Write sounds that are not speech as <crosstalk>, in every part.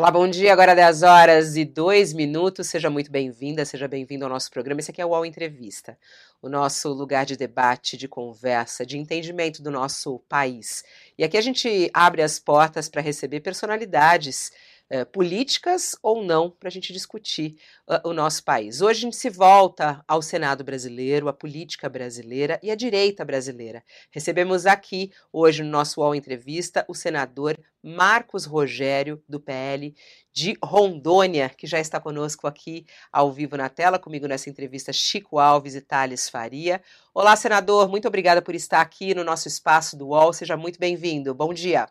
Olá, bom dia. Agora 10 horas e 2 minutos. Seja muito bem-vinda, seja bem-vindo ao nosso programa. Esse aqui é o UOL Entrevista, o nosso lugar de debate, de conversa, de entendimento do nosso país. E aqui a gente abre as portas para receber personalidades eh, políticas ou não para a gente discutir uh, o nosso país. Hoje a gente se volta ao Senado brasileiro, a política brasileira e a direita brasileira. Recebemos aqui, hoje, no nosso UOL Entrevista, o senador Marcos Rogério, do PL de Rondônia, que já está conosco aqui ao vivo na tela, comigo nessa entrevista, Chico Alves e Thales Faria. Olá, senador, muito obrigada por estar aqui no nosso espaço do UOL, seja muito bem-vindo. Bom dia.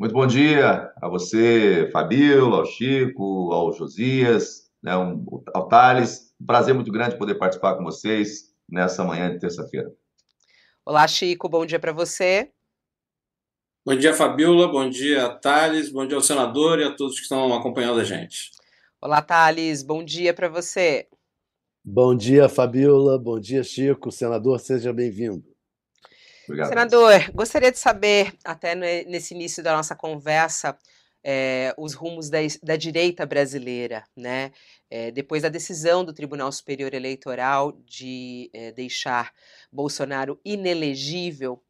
Muito bom dia a você, Fabíola, ao Chico, ao Josias, né, um, ao Thales. Um prazer muito grande poder participar com vocês nessa manhã de terça-feira. Olá, Chico, bom dia para você. Bom dia, Fabíola, bom dia, Thales, bom dia ao senador e a todos que estão acompanhando a gente. Olá, Thales, bom dia para você. Bom dia, Fabíola, bom dia, Chico, senador, seja bem-vindo. Obrigado. Senador, gostaria de saber, até nesse início da nossa conversa, é, os rumos da, da, direita brasileira, né? É, depois da decisão do Tribunal Superior Eleitoral de é, deixar Bolsonaro inelegível,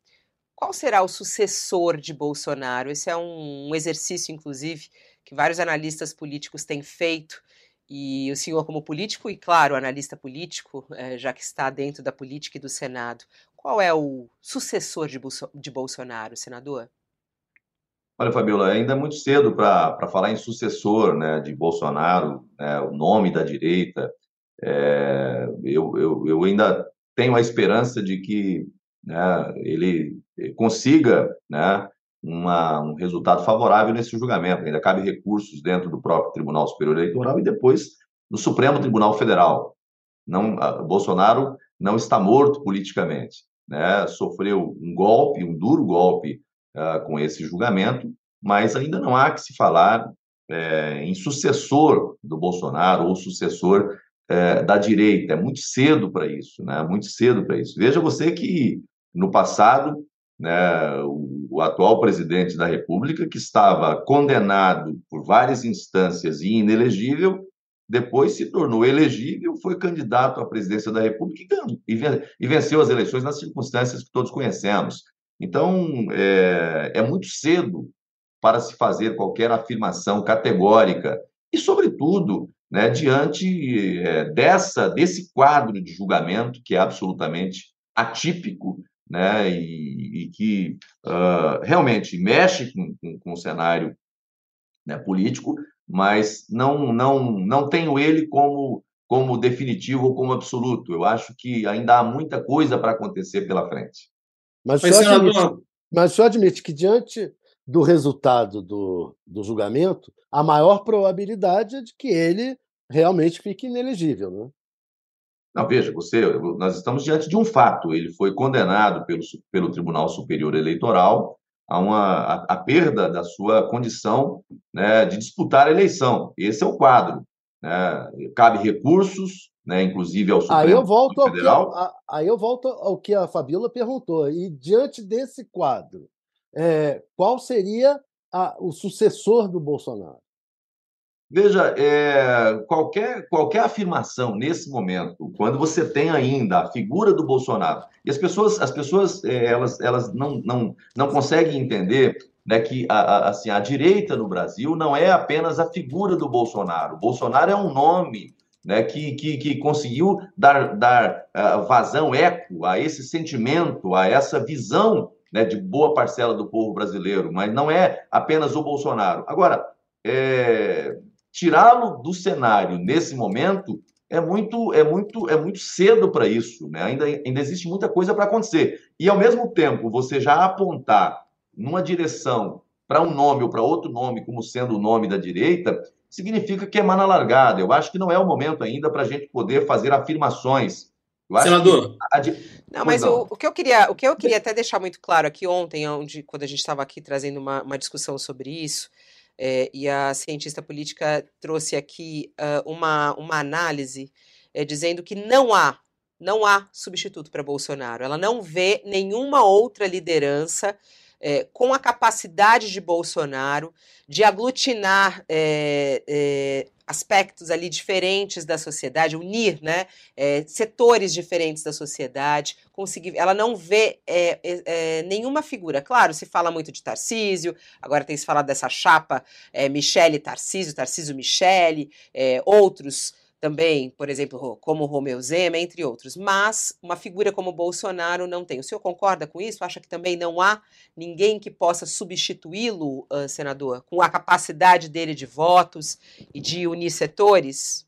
qual será o sucessor de Bolsonaro? Esse é um, um exercício, inclusive, que vários analistas políticos têm feito. E o senhor, como político, e claro, analista político, já que está dentro da política e do Senado, qual é o sucessor de, de Bolsonaro, senador? Olha, Fabiola, ainda é muito cedo para falar em sucessor né, de Bolsonaro, né, o nome da direita. É, eu, eu, eu, ainda tenho a esperança de que né, ele consiga né, uma, um resultado favorável nesse julgamento. Ainda cabe recursos dentro do próprio Tribunal Superior Eleitoral e depois no Supremo Tribunal Federal. Não, Bolsonaro não está morto politicamente né, sofreu um golpe, um duro golpe uh, com esse julgamento, mas ainda não há que se falar é, em sucessor do Bolsonaro ou sucessor é, da direita. É muito cedo para isso, né? Muito cedo para isso. Veja você que no passado, né, o, atual presidente da República, que estava condenado por várias instâncias e inelegível, depois se tornou elegível, foi candidato à presidência da República e venceu as eleições nas circunstâncias que todos conhecemos. Então, é, é muito cedo para se fazer qualquer afirmação categórica e, sobretudo, né, diante é, dessa desse quadro de julgamento que é absolutamente atípico né, e, e que uh, realmente mexe com, com, com o cenário né, político, mas não não não tenho ele como como definitivo ou como absoluto. Eu acho que ainda há muita coisa para acontecer pela frente. Mas, mas, senhor admite, mas o senhor admite que diante do resultado do, do julgamento, a maior probabilidade é de que ele realmente fique inelegível, né? Não, veja, você, nós estamos diante de um fato. Ele foi condenado pelo, pelo Tribunal Superior Eleitoral a, uma, a, a perda da sua condição né, de disputar a eleição. Esse é o quadro. Né? Cabe recursos, né, inclusive ao Supremo aí eu volto Federal. Ao que, a, aí eu volto ao que a Fabíola perguntou. E diante desse quadro, é, qual seria a, o sucessor do Bolsonaro? Veja, é, qualquer, qualquer afirmação nesse momento, quando você tem ainda a figura do Bolsonaro, e as pessoas, as pessoas é, elas, elas não, não, não conseguem entender né, que a, a, assim, a direita no Brasil não é apenas a figura do Bolsonaro. O Bolsonaro é um nome né, que, que, que conseguiu dar, dar uh, vazão, eco a esse sentimento, a essa visão né, de boa parcela do povo brasileiro, mas não é apenas o Bolsonaro. Agora, é, tirá-lo do cenário nesse momento é muito é muito é muito cedo para isso, né? Ainda ainda existe muita coisa para acontecer. E ao mesmo tempo, você já apontar numa direção para um nome ou para outro nome como sendo o nome da direita, significa que é mana largada. Eu acho que não é o momento ainda para a gente poder fazer afirmações Senador. Que... Não, mas o, o, que eu queria, o que eu queria até deixar muito claro aqui ontem, onde, quando a gente estava aqui trazendo uma, uma discussão sobre isso, é, e a cientista política trouxe aqui uh, uma, uma análise é, dizendo que não há, não há substituto para Bolsonaro. Ela não vê nenhuma outra liderança é, com a capacidade de Bolsonaro de aglutinar é, é, aspectos ali diferentes da sociedade, unir né, é, setores diferentes da sociedade, conseguir. Ela não vê é, é, nenhuma figura. Claro, se fala muito de Tarcísio, agora tem se falado dessa chapa é, Michele Tarcísio, Tarcísio Michele, outros também, por exemplo, como Romeu Zema, entre outros. Mas uma figura como Bolsonaro não tem. O senhor concorda com isso? Acha que também não há ninguém que possa substituí-lo, senador, com a capacidade dele de votos e de unir setores?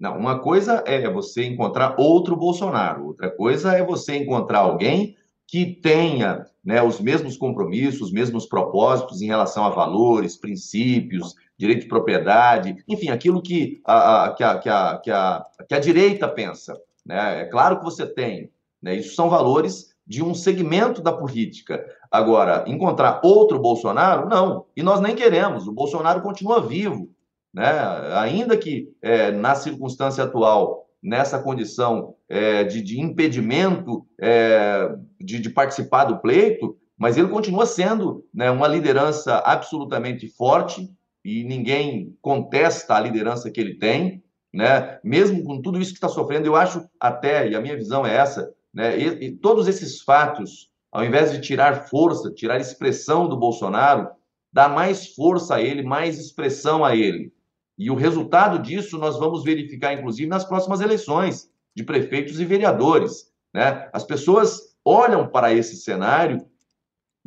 Não, uma coisa é você encontrar outro Bolsonaro, outra coisa é você encontrar alguém que tenha né, os mesmos compromissos, os mesmos propósitos em relação a valores, princípios, direito de propriedade, enfim, aquilo que a, a, que a, que a, que a, que a direita pensa. Né? É claro que você tem. Né? Isso são valores de um segmento da política. Agora, encontrar outro Bolsonaro, não. E nós nem queremos. O Bolsonaro continua vivo. Né? Ainda que é, na circunstância atual, nessa condição é, de, de, impedimento é, de, de, participar do pleito, mas ele continua sendo né, uma liderança absolutamente forte, e ninguém contesta a liderança que ele tem, né? Mesmo com tudo isso que está sofrendo, eu acho até, e a minha visão é essa, né? E, e todos esses fatos, ao invés de tirar força, tirar expressão do Bolsonaro, dá mais força a ele, mais expressão a ele. E o resultado disso nós vamos verificar, inclusive, nas próximas eleições de prefeitos e vereadores. Né? As pessoas olham para esse cenário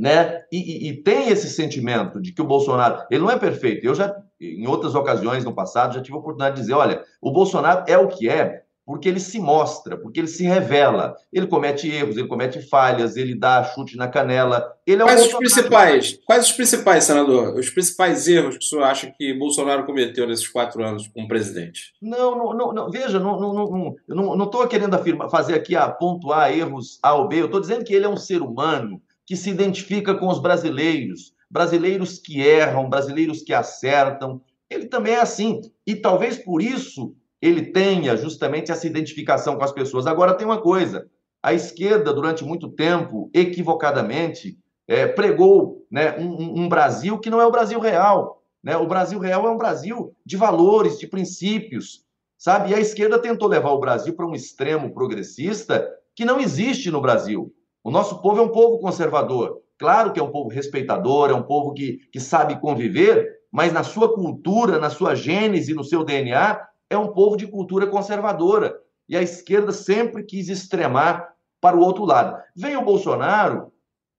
né? E, e, e, tem esse sentimento de que o Bolsonaro, ele não é perfeito. Eu já, em outras ocasiões no passado, já tive a oportunidade de dizer: olha, o Bolsonaro é o que é porque ele se mostra, porque ele se revela. Ele comete erros, ele comete falhas, ele dá chute na canela. Ele é quais os principais? Quais os principais, senador? Os principais erros que o senhor acha que Bolsonaro cometeu nesses quatro anos como presidente? Não, não, não, não veja, não estou não, não, não, não querendo afirmar, fazer aqui a pontuar erros A ou B. Eu estou dizendo que ele é um ser humano que se identifica com os brasileiros, brasileiros que erram, brasileiros que acertam. Ele também é assim. E talvez por isso ele tenha justamente essa identificação com as pessoas. Agora, tem uma coisa: a esquerda, durante muito tempo, equivocadamente, é, pregou né, um, um, Brasil que não é o Brasil real. Né? O Brasil real é um Brasil de valores, de princípios, sabe? E a esquerda tentou levar o Brasil para um extremo progressista que não existe no Brasil. O nosso povo é um povo conservador. Claro que é um povo respeitador, é um povo que, que sabe conviver, mas na sua cultura, na sua gênese, no seu DNA, é um povo de cultura conservadora. E a esquerda sempre quis extremar para o outro lado. Vem o Bolsonaro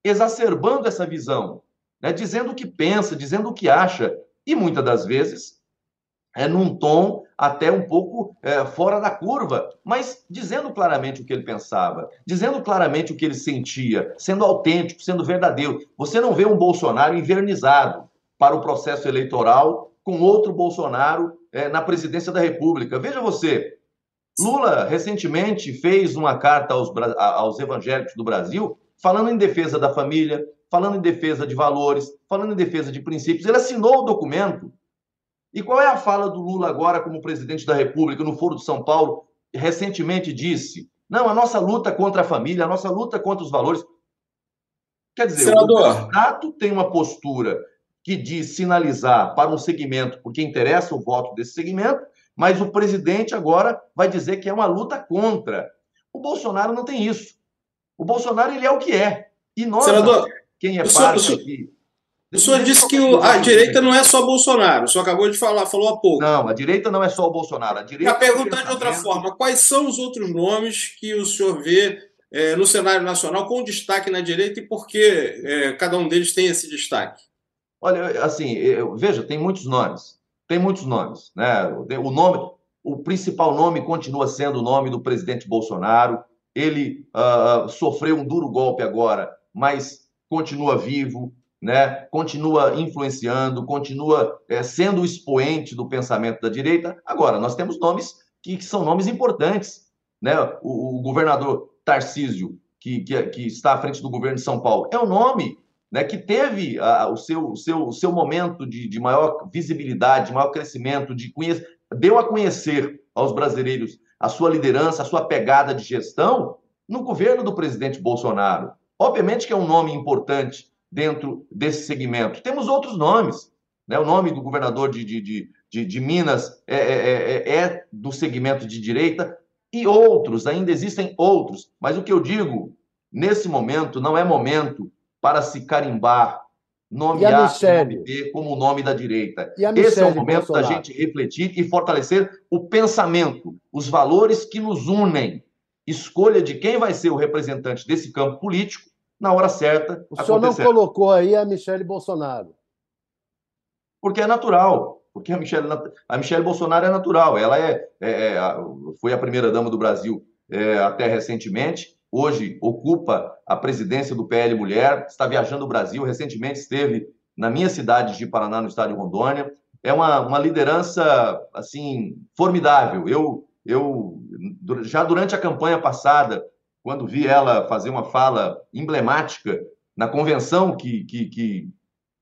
exacerbando essa visão, né? dizendo o que pensa, dizendo o que acha, e muitas das vezes é num tom até um pouco é, fora da curva, mas dizendo claramente o que ele pensava, dizendo claramente o que ele sentia, sendo autêntico, sendo verdadeiro. Você não vê um Bolsonaro invernizado para o processo eleitoral com outro Bolsonaro é, na presidência da República. Veja você, Lula recentemente fez uma carta aos, aos evangélicos do Brasil falando em defesa da família, falando em defesa de valores, falando em defesa de princípios. Ele assinou o documento e qual é a fala do Lula agora como presidente da República no Foro de São Paulo? Recentemente disse: não, a nossa luta contra a família, a nossa luta contra os valores. Quer dizer, Senador. o candidato tem uma postura que diz sinalizar para um segmento, porque interessa o voto desse segmento, mas o presidente agora vai dizer que é uma luta contra. O Bolsonaro não tem isso. O Bolsonaro ele é o que é. E nós, Senador, quem é parte aqui o senhor disse que o, a direita não é só Bolsonaro. O senhor acabou de falar, falou há pouco. Não, a direita não é só o Bolsonaro. A direita. Para perguntar de outra forma, quais são os outros nomes que o senhor vê é, no cenário nacional com destaque na direita e por que é, cada um deles tem esse destaque? Olha, assim, eu, veja, tem muitos nomes. Tem muitos nomes. Né? O nome, o principal nome continua sendo o nome do presidente Bolsonaro. Ele uh, sofreu um duro golpe agora, mas continua vivo né, continua influenciando, continua é, sendo o expoente do pensamento da direita. Agora, nós temos nomes que, que são nomes importantes. né? O, o governador Tarcísio, que, que, que, está à frente do governo de São Paulo, é um nome né, que teve a, o, seu, seu, seu momento de, de maior visibilidade, de maior crescimento, de deu a conhecer aos brasileiros a sua liderança, a sua pegada de gestão no governo do presidente Bolsonaro. Obviamente que é um nome importante dentro desse segmento. Temos outros nomes. Né? O nome do governador de, de, de, de, de Minas é, é, é, é do segmento de direita e outros, ainda existem outros. Mas o que eu digo, nesse momento, não é momento para se carimbar nome A, nome B como o nome da direita. Esse é o momento Bolsonaro? da gente refletir e fortalecer o pensamento, os valores que nos unem. Escolha de quem vai ser o representante desse campo político na hora certa. O senhor não colocou aí a Michele Bolsonaro. Porque é natural. Porque a Michelle, a Michelle Bolsonaro é natural. Ela é, é, é foi a primeira-dama do Brasil é, até recentemente. Hoje ocupa a presidência do PL Mulher. Está viajando o Brasil. Recentemente esteve na minha cidade de Paraná, no estado de Rondônia. É uma, uma liderança assim formidável. Eu, eu já durante a campanha passada, quando vi ela fazer uma fala emblemática na convenção que, que, que,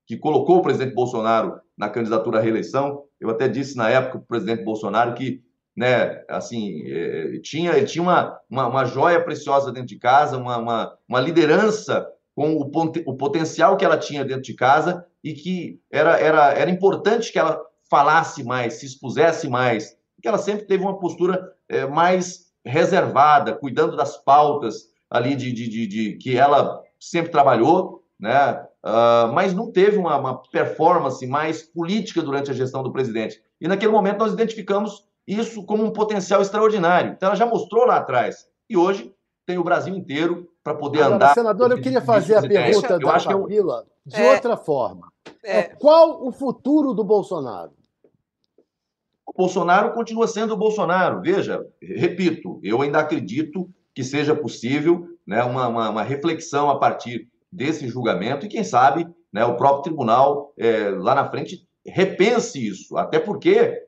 que colocou o presidente Bolsonaro na candidatura à reeleição. Eu até disse na época para o presidente Bolsonaro que né, assim, é, tinha, ele tinha uma, uma, uma, joia preciosa dentro de casa, uma, uma, uma liderança com o, o, potencial que ela tinha dentro de casa e que era, era, era importante que ela falasse mais, se expusesse mais, que ela sempre teve uma postura é, mais reservada, cuidando das pautas ali de, de, de, de que ela sempre trabalhou, né? Uh, mas não teve uma, uma, performance mais política durante a gestão do presidente. E naquele momento nós identificamos isso como um potencial extraordinário. Então ela já mostrou lá atrás. E hoje tem o Brasil inteiro para poder Agora, andar. Senador, eu queria fazer a pergunta da Camila eu... de é... outra forma. É... é... Qual o futuro do Bolsonaro? O Bolsonaro continua sendo o Bolsonaro. Veja, repito, eu ainda acredito que seja possível né, uma, uma, uma reflexão a partir desse julgamento e, quem sabe, né, o próprio tribunal é, lá na frente repense isso, até porque,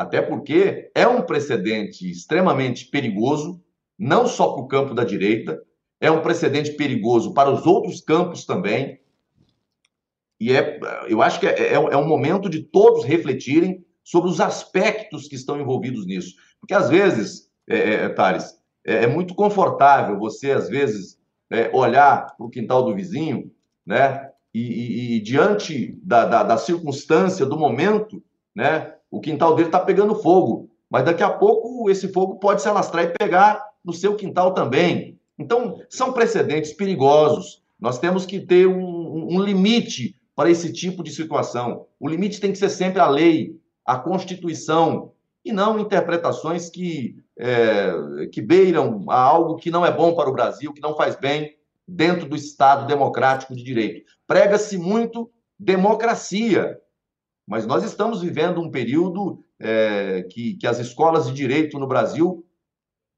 até porque é um precedente extremamente perigoso, não só para o campo da direita, é um precedente perigoso para os outros campos também. E é, eu acho que é, é, é um momento de todos refletirem sobre os aspectos que estão envolvidos nisso. Porque às vezes, é, é, Thales, é, é muito confortável você, às vezes, é, olhar para o quintal do vizinho, né? E, e, e diante da, da, da, circunstância, do momento, né? O quintal dele está pegando fogo, mas daqui a pouco esse fogo pode se alastrar e pegar no seu quintal também. Então, são precedentes perigosos. Nós temos que ter um, um limite para esse tipo de situação. O limite tem que ser sempre a lei, a Constituição, e não interpretações que, é, que beiram a algo que não é bom para o Brasil, que não faz bem dentro do Estado democrático de direito. Prega-se muito democracia, mas nós estamos vivendo um período é, que, que as escolas de direito no Brasil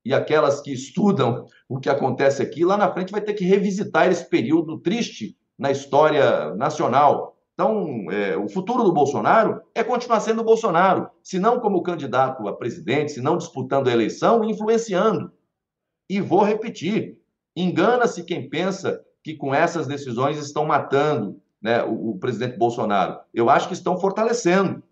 e aquelas que estudam o que acontece aqui, lá na frente vai ter que revisitar esse período triste na história nacional. Então, é, o futuro do Bolsonaro é continuar sendo o Bolsonaro, se não como candidato a presidente, se não disputando a eleição, influenciando. E vou repetir: engana-se quem pensa que com essas decisões estão matando né, o, o presidente Bolsonaro. Eu acho que estão fortalecendo.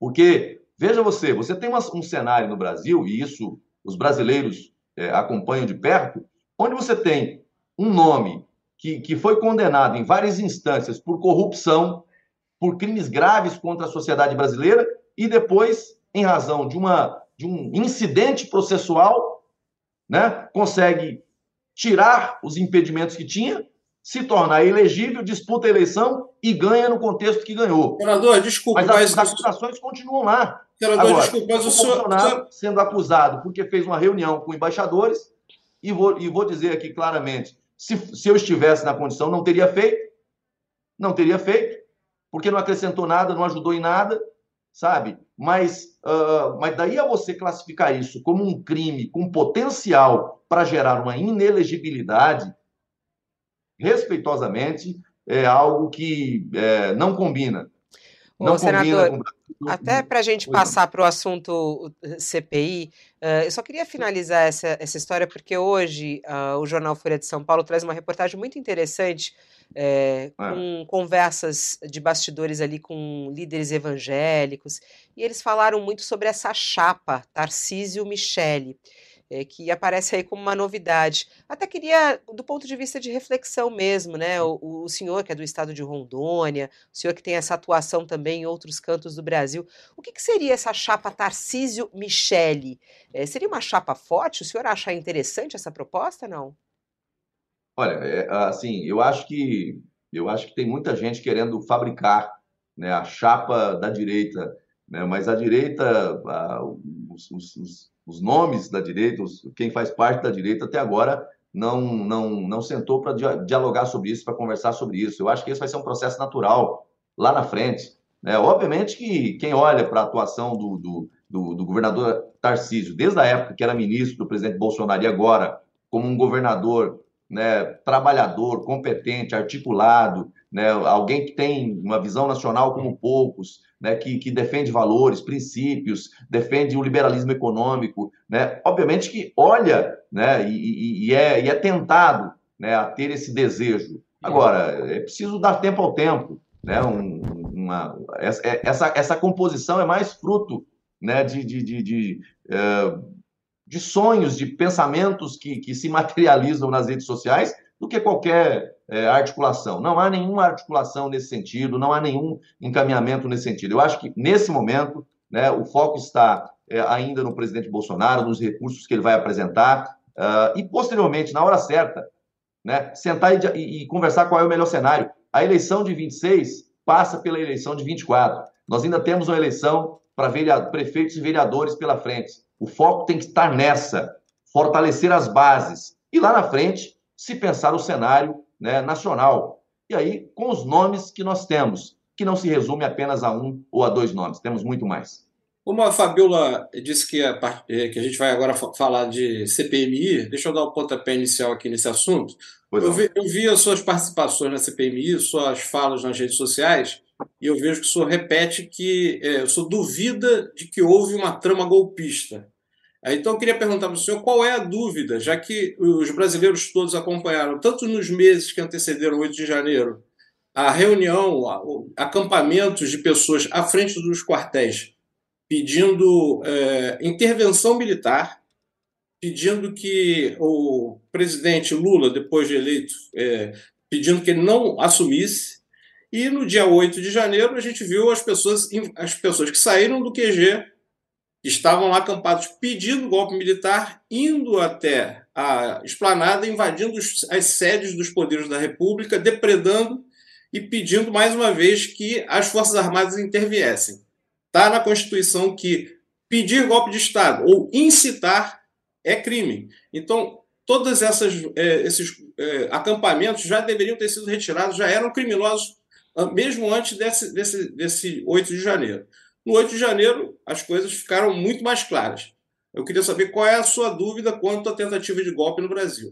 Porque, veja você, você tem uma, um cenário no Brasil, e isso os brasileiros é, acompanham de perto, onde você tem um nome que, que foi condenado em várias instâncias por corrupção, por crimes graves contra a sociedade brasileira e depois, em razão de, uma, de um incidente processual, né, consegue tirar os impedimentos que tinha, se tornar elegível, disputa a eleição e ganha no contexto que ganhou. Senador, desculpa, mas, as acusações continuam lá. Senador, Agora, desculpa, mas o, senhor... Bolsonaro sendo acusado porque fez uma reunião com embaixadores, e vou, e vou dizer aqui claramente, se, se eu estivesse na condição, não teria feito. Não teria feito, porque não acrescentou nada, não ajudou em nada, sabe? Mas, uh, mas daí a você classificar isso como um crime com potencial para gerar uma inelegibilidade, respeitosamente, é algo que é, não combina. não senador, combina com... Até para a gente passar para o assunto CPI, uh, eu só queria finalizar essa, essa história, porque hoje uh, o jornal Folha de São Paulo traz uma reportagem muito interessante é, com conversas de bastidores ali com líderes evangélicos, e eles falaram muito sobre essa chapa, Tarcísio Michele é, que aparece aí como uma novidade. Até queria, do ponto de vista de reflexão mesmo, né? O, o, senhor que é do estado de Rondônia, o senhor que tem essa atuação também em outros cantos do Brasil, o que, que seria essa chapa Tarcísio Michele? É, seria uma chapa forte? O senhor acha interessante essa proposta, não? Olha, é, assim, eu acho que eu acho que tem muita gente querendo fabricar né, a chapa da direita, né, mas a direita, a, os, os, os nomes da direita, os, quem faz parte da direita até agora não, não, não sentou para dialogar sobre isso, para conversar sobre isso. Eu acho que esse vai ser um processo natural lá na frente. Né? Obviamente que quem olha para a atuação do, do, do, do, governador Tarcísio, desde a época que era ministro do presidente Bolsonaro e agora, como um governador né, trabalhador, competente, articulado, né, alguém que tem uma visão nacional como poucos, né, que, que defende valores, princípios, defende o liberalismo econômico, né, obviamente que olha né, e, e, é, e é tentado né, a ter esse desejo. Agora, é preciso dar tempo ao tempo. Um, uma, essa, essa composição é mais fruto de, de, de, de, eh, de sonhos, de pensamentos que, que se <laughs> materializam nas redes sociais do que qualquer é, articulação. Não há nenhuma articulação nesse sentido, não há nenhum encaminhamento nesse sentido. Eu acho que, nesse momento, né, o foco está é, ainda no presidente Bolsonaro, nos recursos que ele vai apresentar, uh, e, posteriormente, na hora certa, né, sentar e, e, e conversar qual é o melhor cenário. A eleição de 26 passa pela eleição de 24. Nós ainda temos uma eleição para prefeitos e vereadores pela frente. O foco tem que estar nessa, fortalecer as bases. E lá na frente, se pensar o cenário né, nacional. E aí, com os nomes que nós temos, que não se resume apenas a um ou a dois nomes, temos muito mais. Como a Fabiola disse que a, é, que a gente vai agora falar de CPMI, deixa eu dar o pontapé inicial aqui nesse assunto. Eu vi, eu vi, as suas participações na CPMI, suas falas nas redes sociais, e eu vejo que o senhor repete que é, o senhor duvida de que houve uma trama golpista. Então, eu queria perguntar para o senhor qual é a dúvida, já que os brasileiros todos acompanharam, tanto nos meses que antecederam o 8 de janeiro, a reunião, acampamentos de pessoas à frente dos quartéis pedindo é, intervenção militar, pedindo que o presidente Lula, depois de eleito, é, pedindo que ele não assumisse. E no dia 8 de janeiro, a gente viu as pessoas, as pessoas que saíram do QG estavam lá acampados pedindo golpe militar, indo até a esplanada, invadindo as sedes dos poderes da República, depredando e pedindo mais uma vez que as Forças Armadas interviessem. Está na Constituição que pedir golpe de Estado ou incitar é crime. Então, todos essas, é, esses é, acampamentos já deveriam ter sido retirados, já eram criminosos ah, mesmo antes desse, desse, desse 8 de janeiro. No 8 de janeiro, as coisas ficaram muito mais claras. Eu queria saber qual é a sua dúvida quanto à tentativa de golpe no Brasil.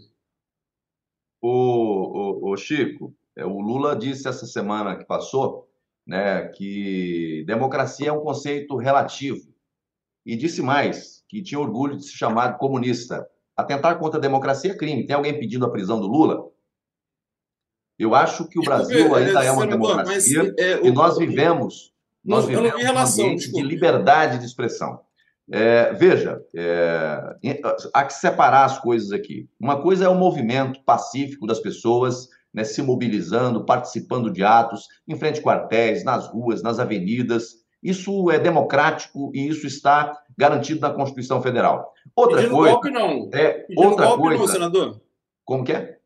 O, o, o Chico, é, o Lula disse essa semana que passou né, que democracia é um conceito relativo. E disse mais, que tinha orgulho de se chamar comunista. Atentar contra a democracia é crime. Tem alguém pedindo a prisão do Lula? Eu acho que o Brasil ainda é uma democracia é, e nós vivemos nós não, vivemos relação, um ambiente desculpa. de liberdade de expressão. É, veja, é, há que separar as coisas aqui. Uma coisa é o movimento pacífico das pessoas né, se mobilizando, participando de atos, em frente a quartéis, nas ruas, nas avenidas. Isso é democrático e isso está garantido na Constituição Federal. Outra Pedindo coisa. golpe, não. É, Pedindo outra golpe, coisa, não, senador. Como que é?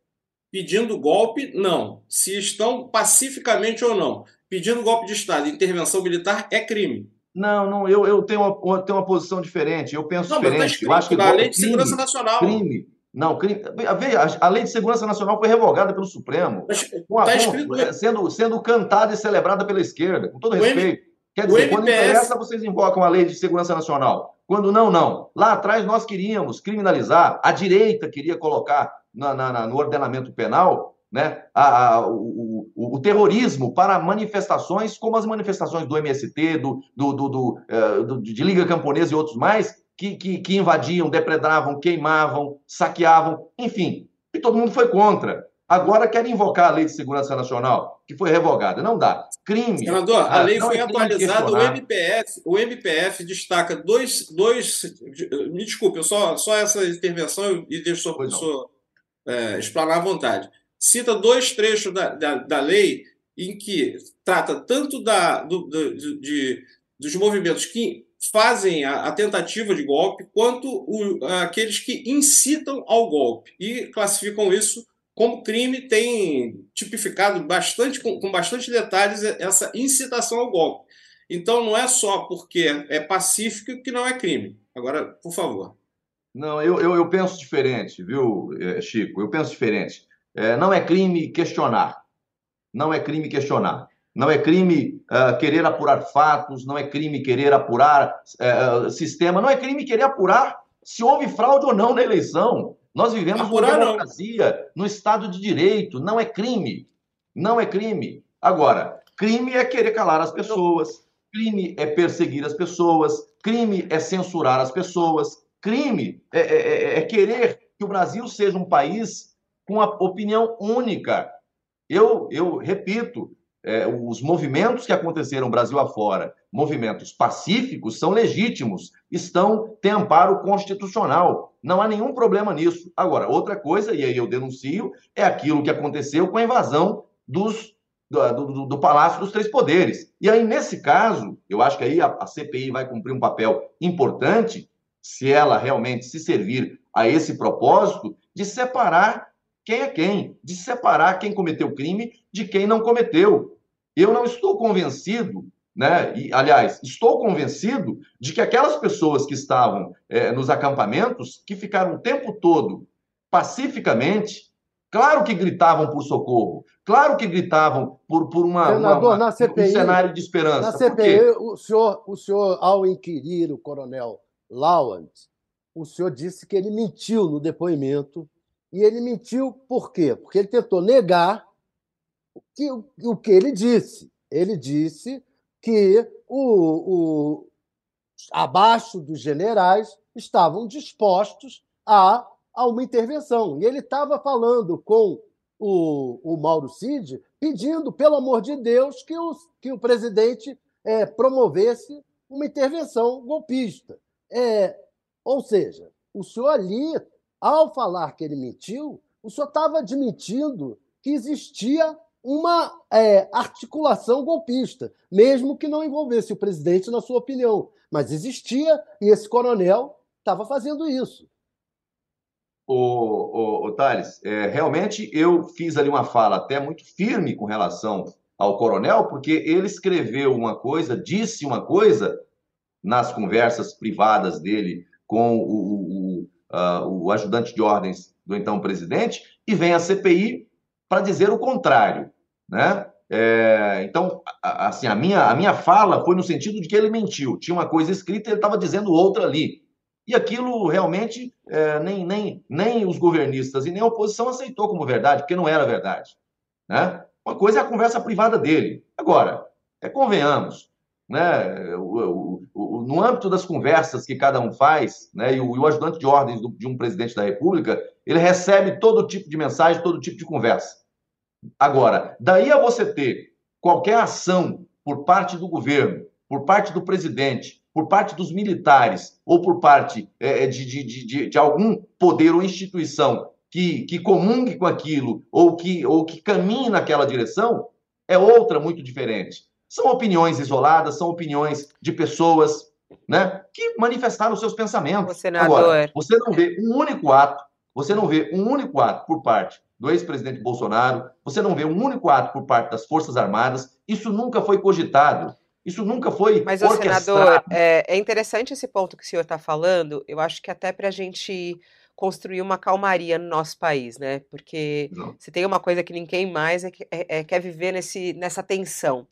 Pedindo golpe, não. Se estão pacificamente ou não pedindo golpe de Estado intervenção militar é crime. Não, não, eu, eu tenho, uma, tenho uma posição diferente. Eu penso não, diferente. Tá eu acho que na Lei de crime, Segurança Nacional. Crime. Não, crime. Veja, a Lei de Segurança Nacional foi revogada pelo Supremo. Com a, tá escrito... É, sendo, sendo cantada e celebrada pela esquerda, com todo respeito. M... Quer dizer, quando interessa, vocês invocam a Lei de Segurança Nacional. Quando não, não. Lá atrás nós queríamos criminalizar, a direita queria colocar na, na, no ordenamento penal né, a, a, o, o, o, terrorismo para manifestações como as manifestações do MST, do, do, do, uh, do de Liga Camponesa e outros mais, que, que, que, invadiam, depredavam, queimavam, saqueavam, enfim. E todo mundo foi contra. Agora querem invocar a Lei de Segurança Nacional, que foi revogada. Não dá. Crime. Senador, a lei foi é atualizada. O MPF, o MPF destaca dois. dois me desculpe, só, só essa intervenção e deixo o senhor é, explanar à vontade. Cita dois trechos da, da, da lei em que trata tanto da, do, do, de, dos movimentos que fazem a, a, tentativa de golpe, quanto o, aqueles que incitam ao golpe e classificam isso como crime, tem tipificado bastante com, com bastante detalhes essa incitação ao golpe. Então não é só porque é pacífico que não é crime. Agora, por favor. Não, eu, eu, eu penso diferente, viu, eh, Chico? Eu penso diferente. É, não é crime questionar. Não é crime questionar. Não é crime uh, querer apurar fatos, não é crime querer apurar uh, sistema, não é crime querer apurar se houve fraude ou não na eleição. Nós vivemos apurar, uma democracia, no Estado de Direito, não é crime. Não é crime. Agora, crime é querer calar as pessoas, crime é perseguir as pessoas, crime é censurar as pessoas, crime é, é, é, é querer que o Brasil seja um país com a opinião única. Eu, eu repito, é, os movimentos que aconteceram Brasil afora, movimentos pacíficos, são legítimos, estão têm amparo constitucional. Não há nenhum problema nisso. Agora, outra coisa, e aí eu denuncio, é aquilo que aconteceu com a invasão dos, do, do, do Palácio dos Três Poderes. E aí, nesse caso, eu acho que aí a, a CPI vai cumprir um papel importante, se ela realmente se servir a esse propósito, de separar quem é quem, de separar quem cometeu crime de quem não cometeu. Eu não estou convencido, né? E, aliás, estou convencido de que aquelas pessoas que estavam é, nos acampamentos, que ficaram o tempo todo pacificamente, claro que gritavam por socorro, claro que gritavam por, por uma, Senador, uma, uma CPI, um cenário de esperança. Na CPI, o senhor, o senhor, ao inquirir o coronel Lawand, o senhor disse que ele mentiu no depoimento e ele mentiu por quê? Porque ele tentou negar o que, o que ele disse. Ele disse que o, o, abaixo dos generais estavam dispostos a, a uma intervenção. E ele estava falando com o, o Mauro Cid, pedindo, pelo amor de Deus, que o, que o presidente é, promovesse uma intervenção golpista. É, ou seja, o senhor ali ao falar que ele mentiu, o senhor estava admitindo que existia uma é, articulação golpista, mesmo que não envolvesse o presidente, na sua opinião. Mas existia e esse coronel estava fazendo isso. O, o, o Thales, é, realmente eu fiz ali uma fala até muito firme com relação ao coronel, porque ele escreveu uma coisa, disse uma coisa nas conversas privadas dele com o, o, uh, o ajudante de ordens do então presidente, e vem a CPI para dizer o contrário. Né? É, então, assim, a minha, a minha fala foi no sentido de que ele mentiu. Tinha uma coisa escrita e ele estava dizendo outra ali. E aquilo realmente é, nem, nem, nem os governistas e nem a oposição aceitou como verdade, porque não era verdade. Né? Uma coisa é a conversa privada dele. Agora, é, convenhamos, né? O, o, o, no âmbito das conversas que cada um faz, né? e, o, o ajudante de ordens do, de um presidente da República, ele recebe todo tipo de mensagem, todo tipo de conversa. Agora, daí a você ter qualquer ação por parte do governo, por parte do presidente, por parte dos militares ou por parte é, de, de, de, de, algum poder ou instituição que, que comungue com aquilo ou que, ou que caminhe naquela direção, é outra muito diferente. São opiniões isoladas, são opiniões de pessoas né, que manifestaram seus pensamentos. senador. Agora, você não vê um único ato, você não vê um único ato por parte do ex-presidente Bolsonaro, você não vê um único ato por parte das Forças Armadas, isso nunca foi cogitado. Isso nunca foi Mas, senador, é, é interessante esse ponto que o senhor está falando. Eu acho que até para a gente construir uma calmaria no nosso país, né? Porque Não. se tem uma coisa que ninguém mais é, é, é, quer viver nesse, nessa tensão.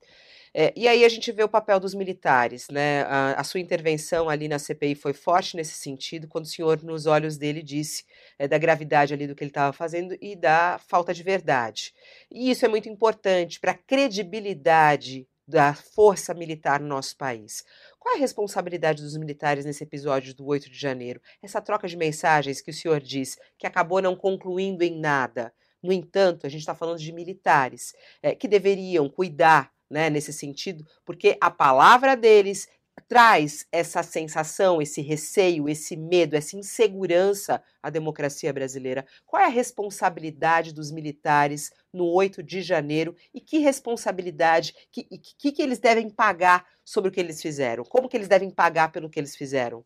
É, e aí a gente vê o papel dos militares, né? A, a, sua intervenção ali na CPI foi forte nesse sentido, quando o senhor, nos olhos dele, disse é, da gravidade ali do que ele estava fazendo e da falta de verdade. E isso é muito importante para a credibilidade da força militar no nosso país. Qual é a responsabilidade dos militares nesse episódio do 8 de janeiro? Essa troca de mensagens que o senhor diz que acabou não concluindo em nada. No entanto, a gente está falando de militares é, que deveriam cuidar né, nesse sentido, porque a palavra deles traz essa sensação, esse receio, esse medo, essa insegurança à democracia brasileira. Qual é a responsabilidade dos militares no 8 de janeiro e que responsabilidade, que, que, que eles devem pagar sobre o que eles fizeram? Como que eles devem pagar pelo que eles fizeram?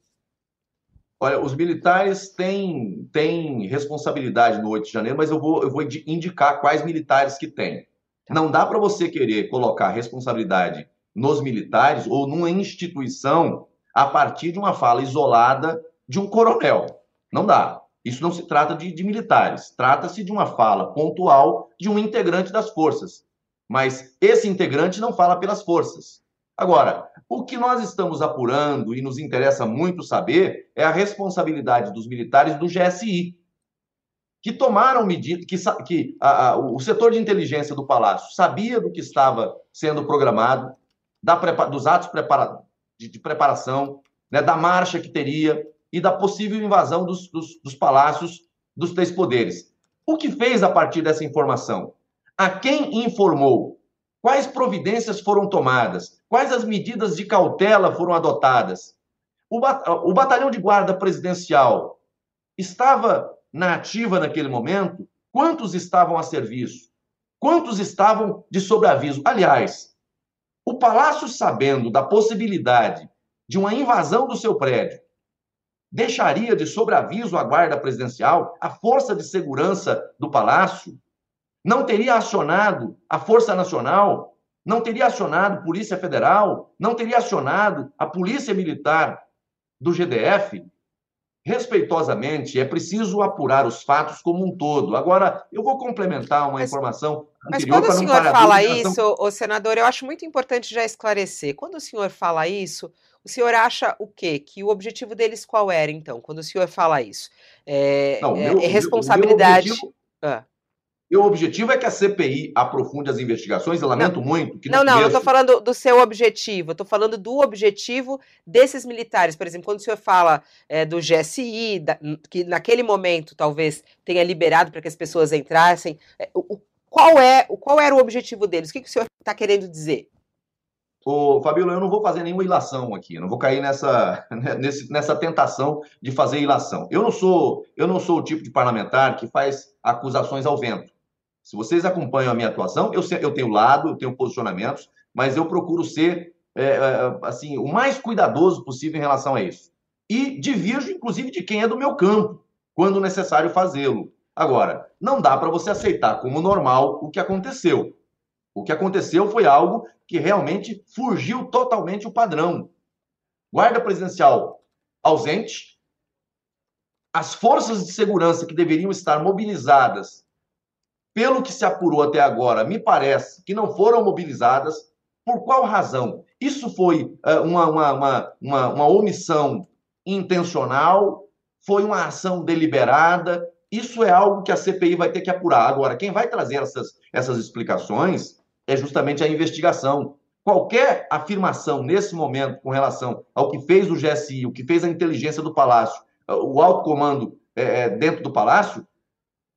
Olha, os militares têm, têm responsabilidade no 8 de janeiro, mas eu vou, eu vou indicar quais militares que têm. Tá. Não dá para você querer colocar responsabilidade nos militares ou numa instituição a partir de uma fala isolada de um coronel. Não dá. Isso não se trata de, de militares. Trata-se de uma fala pontual de um integrante das forças. Mas esse integrante não fala pelas forças. Agora, o que nós estamos apurando e nos interessa muito saber é a responsabilidade dos militares do GSI, que tomaram medidas, que, que a, a, o setor de inteligência do Palácio sabia do que estava sendo programado, da, dos atos prepara, de, de, preparação, né, da marcha que teria e da possível invasão dos, dos, dos palácios dos três poderes. O que fez a partir dessa informação? A quem informou? Quais providências foram tomadas? Quais as medidas de cautela foram adotadas? O, o batalhão de guarda presidencial estava na ativa naquele momento, quantos estavam a serviço? Quantos estavam de sobreaviso? Aliás, o palácio, sabendo da possibilidade de uma invasão do seu prédio, deixaria de sobreaviso a guarda presidencial, a força de segurança do palácio? Não teria acionado a Força Nacional? Não teria acionado a Polícia Federal? Não teria acionado a Polícia Militar do GDF? Respeitosamente, é preciso apurar os fatos como um todo. Agora, eu vou complementar uma mas, informação. Mas quando o senhor fala isso, o senador, eu acho muito importante já esclarecer. Quando o senhor fala isso, o senhor acha o quê? Que o objetivo deles qual era, então, quando o senhor fala isso? É, Não, é, meu, é responsabilidade. Meu objetivo... ah. E o objetivo é que a CPI aprofunde as investigações. Eu lamento não. muito que. Não, não, começo... eu estou falando do seu objetivo. Eu estou falando do objetivo desses militares. Por exemplo, quando o senhor fala é, do GSI, da, que naquele momento talvez tenha liberado para que as pessoas entrassem, é, o, qual, é, qual era o objetivo deles? O que, que o senhor está querendo dizer? Ô, Fabíola, eu não vou fazer nenhuma ilação aqui, não vou cair nessa, <laughs> nesse, nessa tentação de fazer ilação. Eu não sou, eu não sou o tipo de parlamentar que faz acusações ao vento. Se vocês acompanham a minha atuação, eu, eu tenho lado, eu tenho posicionamentos, mas eu procuro ser é, é, assim o mais cuidadoso possível em relação a isso. E divirjo, inclusive, de quem é do meu campo, quando necessário fazê-lo. Agora, não dá para você aceitar como normal o que aconteceu. O que aconteceu foi algo que realmente fugiu totalmente o padrão. Guarda presidencial ausente, as forças de segurança que deveriam estar mobilizadas pelo que se apurou até agora, me parece que não foram mobilizadas. Por qual razão? Isso foi uh, uma, uma, uma, uma, omissão intencional? Foi uma ação deliberada? Isso é algo que a CPI vai ter que apurar. Agora, quem vai trazer essas, essas explicações é justamente a investigação. Qualquer afirmação nesse momento com relação ao que fez o GSI, o que fez a inteligência do Palácio, o alto comando é, dentro do Palácio,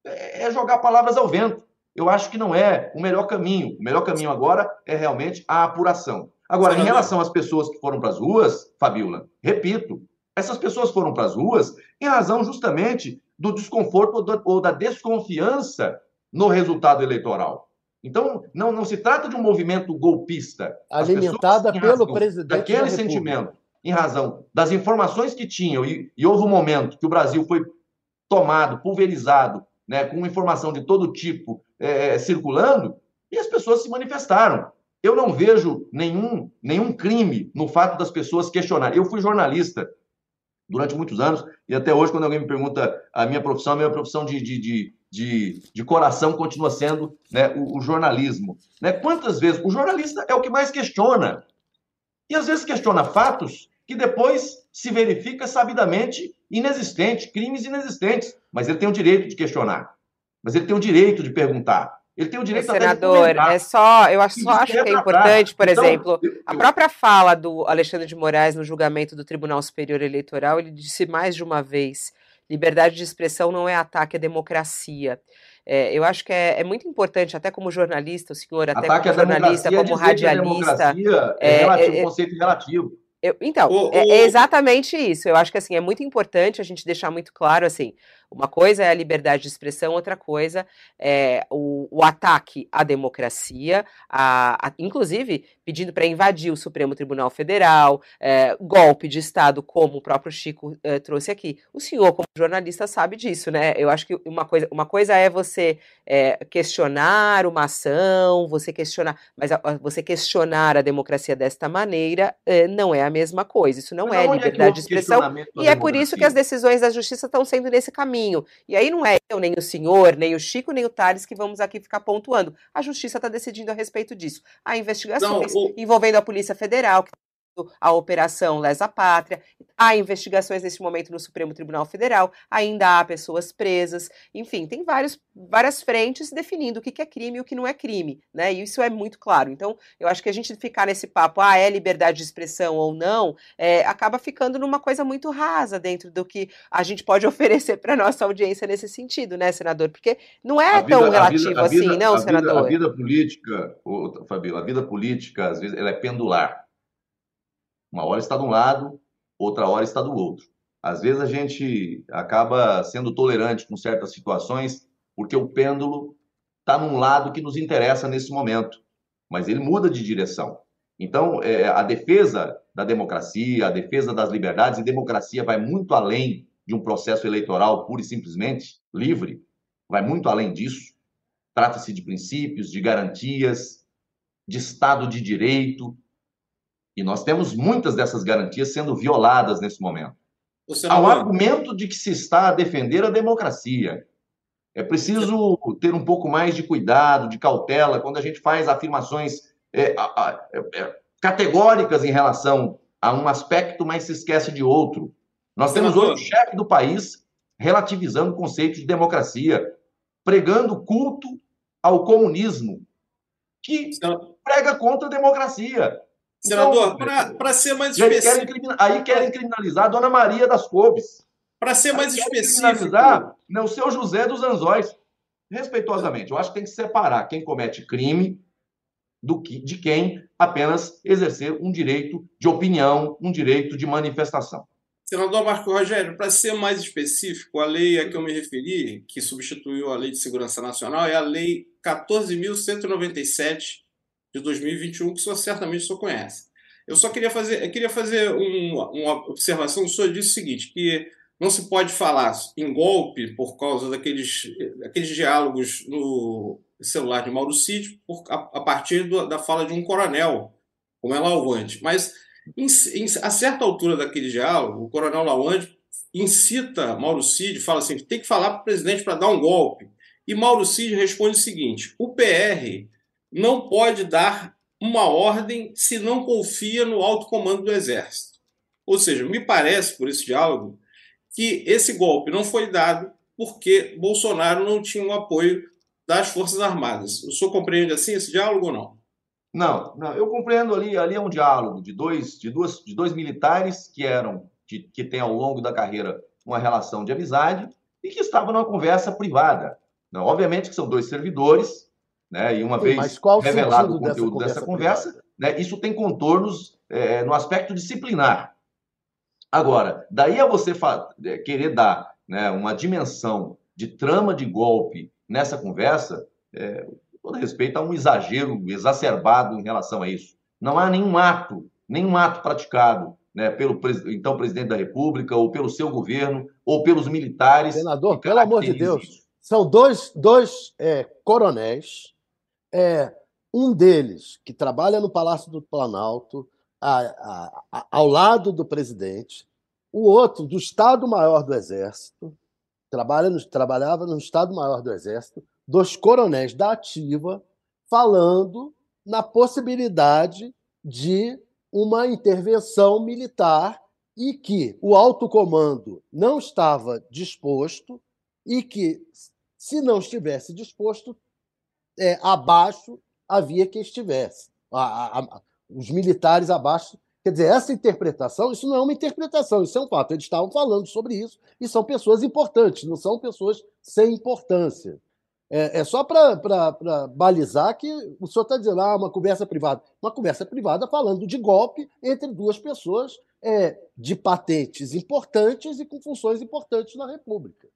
é, é jogar palavras ao vento. Eu acho que não é o melhor caminho. O melhor caminho agora é realmente a apuração. Agora, em relação às pessoas que foram para as ruas, Fabiola, repito, essas pessoas foram para as ruas em razão justamente do desconforto ou da desconfiança no resultado eleitoral. Então, não, não se trata de um movimento golpista. Alimentada pelo presidente. Daquele sentimento, em razão das informações que tinham, e, e houve um momento que o Brasil foi tomado, pulverizado né, com informação de todo tipo é, é, circulando, e as pessoas se manifestaram. Eu não vejo nenhum, nenhum crime no fato das pessoas questionarem. Eu fui jornalista durante muitos anos, e até hoje, quando alguém me pergunta a minha profissão, a minha profissão de, de, de, de, de coração continua sendo né, o, o, jornalismo. Né? Quantas vezes o jornalista é o que mais questiona? E às vezes questiona fatos que depois se verifica sabidamente inexistente, crimes inexistentes. Mas ele tem o direito de questionar. Mas ele tem o direito de perguntar. Ele tem o direito Senador, é só, eu acho, só acho que é importante, por então, exemplo, eu, eu, a própria fala do Alexandre de Moraes no julgamento do Tribunal Superior Eleitoral, ele disse mais de uma vez Liberdade de expressão não é ataque à democracia. É, eu acho que é, é, muito importante, até como jornalista, o senhor, até ataque como jornalista, como radialista. É, é, relativo, é, um conceito relativo. Eu, então, o, é, o... é, exatamente isso. Eu acho que assim é muito importante a gente deixar muito claro assim. Uma coisa é a liberdade de expressão, outra coisa é o, o ataque à democracia, a, a inclusive pedindo para invadir o Supremo Tribunal Federal, é, golpe de Estado, como o próprio Chico é, trouxe aqui. O senhor, como jornalista, sabe disso, né? Eu acho que uma coisa, uma coisa é você é, questionar uma ação, você questionar, mas a, você questionar a democracia desta maneira é, não é a mesma coisa. Isso não mas é liberdade de expressão. E é por isso que as decisões da justiça estão sendo nesse caminho caminho. E aí não é eu, nem o senhor, nem o Chico, nem o Tales que vamos aqui ficar pontuando. A justiça está decidindo a respeito disso. Há investigações não, o... envolvendo a Polícia Federal, que a Operação Lesa Pátria. Há investigações nesse momento no Supremo Tribunal Federal, ainda há pessoas presas, enfim, tem vários, várias frentes definindo o que é crime e o que não é crime, né? E isso é muito claro. Então, eu acho que a gente ficar nesse papo, ah, é liberdade de expressão ou não, é, acaba ficando numa coisa muito rasa dentro do que a gente pode <laughs> oferecer para nossa audiência nesse sentido, né, senador? Porque não é vida, tão relativo vida, assim, vida, não, senador? a vida política, Fabíola, a vida política, às vezes, ela é pendular. Uma hora está de um lado, outra hora está do outro. Às vezes a gente acaba sendo tolerante com certas situações, porque o pêndulo está num lado que nos interessa nesse momento, mas ele muda de direção. Então, é, a defesa da democracia, a defesa das liberdades, e democracia vai muito além de um processo eleitoral pura e simplesmente livre, vai muito além disso. Trata-se de princípios, de garantias, de Estado de Direito, e nós temos muitas dessas garantias sendo violadas nesse momento. Há o argumento de que se está a defender a democracia. É preciso ter um pouco mais de cuidado, de cautela, quando a gente faz afirmações é, é, é, categóricas em relação a um aspecto, mas se esquece de outro. Nós temos hoje o chefe do país relativizando o conceito de democracia, pregando culto ao comunismo, que prega contra a democracia. Senador, então, para ser mais específico. Querem aí querem criminalizar a Dona Maria das Couves. Para ser mais aí específico. criminalizar né, o seu José dos Anzóis. Respeitosamente, eu acho que tem que separar quem comete crime do que, de quem apenas exercer um direito de opinião, um direito de manifestação. Senador Marco Rogério, para ser mais específico, a lei a que eu me referi, que substituiu a Lei de Segurança Nacional, é a Lei 14.197 de 2021, que o senhor certamente só conhece. Eu só queria fazer, queria fazer um, uma observação. O senhor disse o seguinte, que não se pode falar em golpe por causa daqueles, daqueles diálogos no celular de Mauro Cid por, a, a, partir do, da fala de um coronel, como é Lalvante. Mas, em, em, a certa altura daquele diálogo, o coronel Lalvante incita Mauro Cid, fala assim, tem que falar para o presidente para dar um golpe. E Mauro Cid responde o seguinte, o PR não pode dar uma ordem se não confia no alto comando do Exército. Ou seja, me parece, por esse diálogo, que esse golpe não foi dado porque Bolsonaro não tinha o apoio das Forças Armadas. O senhor compreende assim esse diálogo ou não? Não, não, eu compreendo ali, ali é um diálogo de dois, de duas, de dois militares que eram, que têm ao longo da carreira uma relação de amizade e que estavam numa conversa privada. Não, obviamente que são dois servidores, né? E uma Sim, vez revelado o conteúdo dessa, dessa conversa, né, isso tem contornos é, no aspecto disciplinar. Agora, daí a você é, querer dar né, uma dimensão de trama de golpe nessa conversa, é, todo respeito a um exagero exacerbado em relação a isso. Não há nenhum ato, nenhum ato praticado né, pelo então presidente da República, ou pelo seu governo, ou pelos militares. Senador, pelo amor de Deus, são dois, dois é, coronéis é um deles que trabalha no Palácio do Planalto, a, a, a, ao lado do presidente, o outro do Estado-Maior do Exército, trabalha no, trabalhava no Estado-Maior do Exército, dos coronéis da ativa, falando na possibilidade de uma intervenção militar e que o alto comando não estava disposto e que, se não estivesse disposto, é, abaixo havia que estivesse. A, a, a, os militares abaixo. Quer dizer, essa interpretação, isso não é uma interpretação, isso é um fato. Eles estavam falando sobre isso e são pessoas importantes, não são pessoas sem importância. É, é só para balizar que o senhor está dizendo, ah, uma conversa privada. Uma conversa privada falando de golpe entre duas pessoas é, de patentes importantes e com funções importantes na República.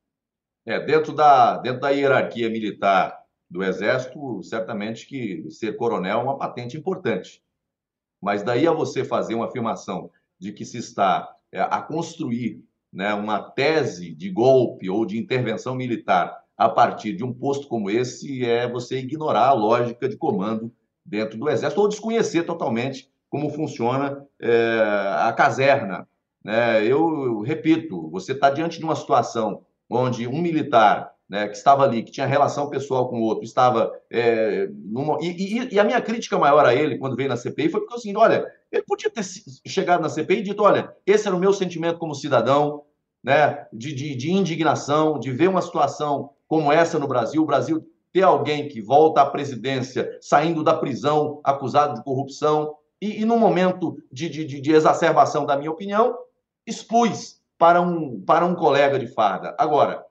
É, dentro da, dentro da hierarquia militar do Exército, certamente que ser coronel é uma patente importante. Mas daí a você fazer uma afirmação de que se está é, a construir né, uma tese de golpe ou de intervenção militar a partir de um posto como esse, é você ignorar a lógica de comando dentro do Exército ou desconhecer totalmente como funciona é, a caserna. Né? Eu, eu repito, você está diante de uma situação onde um militar né, que estava ali, que tinha relação pessoal com o outro, estava. É, numa... e, e, e, a minha crítica maior a ele, quando veio na CPI, foi porque assim: olha, ele podia ter chegado na CPI e dito: olha, esse era o meu sentimento como cidadão, né, de, de, de indignação, de ver uma situação como essa no Brasil, o Brasil ter alguém que volta à presidência saindo da prisão acusado de corrupção, e, e no momento de, de, de exacerbação da minha opinião, expus para um, para um colega de farda. Agora,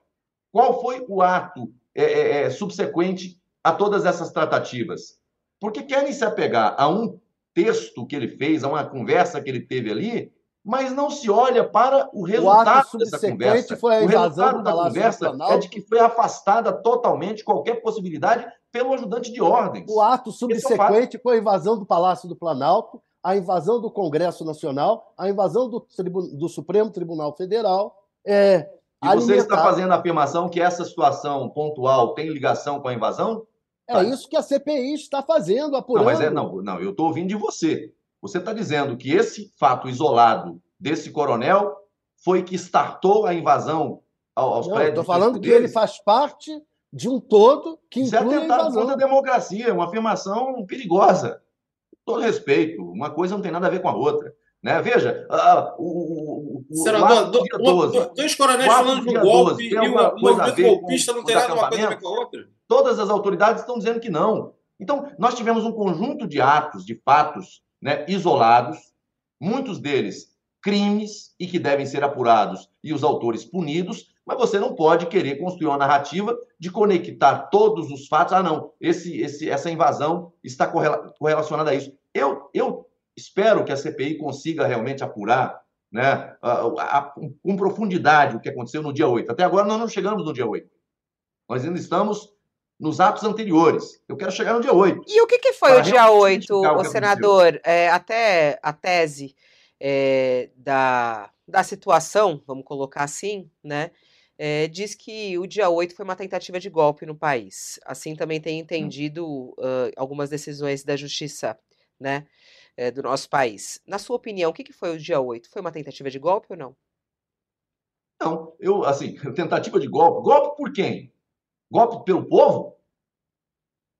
qual foi o ato é, é, é, subsequente a todas essas tratativas? Porque querem se apegar a um texto que ele fez, a uma conversa que ele teve ali, mas não se olha para o resultado o dessa conversa. Foi a o resultado da conversa é de que foi afastada totalmente qualquer possibilidade pelo ajudante de ordens. O ato é subsequente é foi a invasão do Palácio do Planalto, a invasão do Congresso Nacional, a invasão do, do Supremo Tribunal Federal, é, e você está fazendo a afirmação que essa situação pontual tem ligação com a invasão? É tá. isso que a CPI está fazendo, apurando. Não, mas é, não, não eu estou ouvindo de você. Você está dizendo que esse fato isolado desse coronel foi que startou a invasão aos não, prédios. Estou falando que ele faz parte de um todo que Isso é inclui é atentado contra a democracia, uma afirmação perigosa. Todo respeito, uma coisa não tem nada a ver com a outra. Né? Veja, uh, o, o, Senador, do, dia 12, dois coronéis falando de um golpe e uma movimento golpista não tem nada uma coisa a ver com a outra? Todas as autoridades estão dizendo que não. Então, nós tivemos um conjunto de atos, de fatos né, isolados, muitos deles crimes e que devem ser apurados e os autores punidos, mas você não pode querer construir uma narrativa de conectar todos os fatos. Ah, não, esse, esse, essa invasão está correlacionada a isso. Eu, eu espero que a CPI consiga realmente apurar né, com profundidade o que aconteceu no dia 8. Até agora nós não chegamos no dia 8. Nós ainda estamos nos atos anteriores. Eu quero chegar no dia 8. E o que, que foi o dia 8, o senador? É, até a tese é, da, da situação, vamos colocar assim, né? É, diz que o dia 8 foi uma tentativa de golpe no país. Assim também tem hum. entendido uh, algumas decisões da justiça, né? É, do nosso país. Na sua opinião, o que, que foi o dia 8? Foi uma tentativa de golpe ou não? Não, eu, assim, <laughs> tentativa de golpe. Golpe por quem? Golpe pelo povo?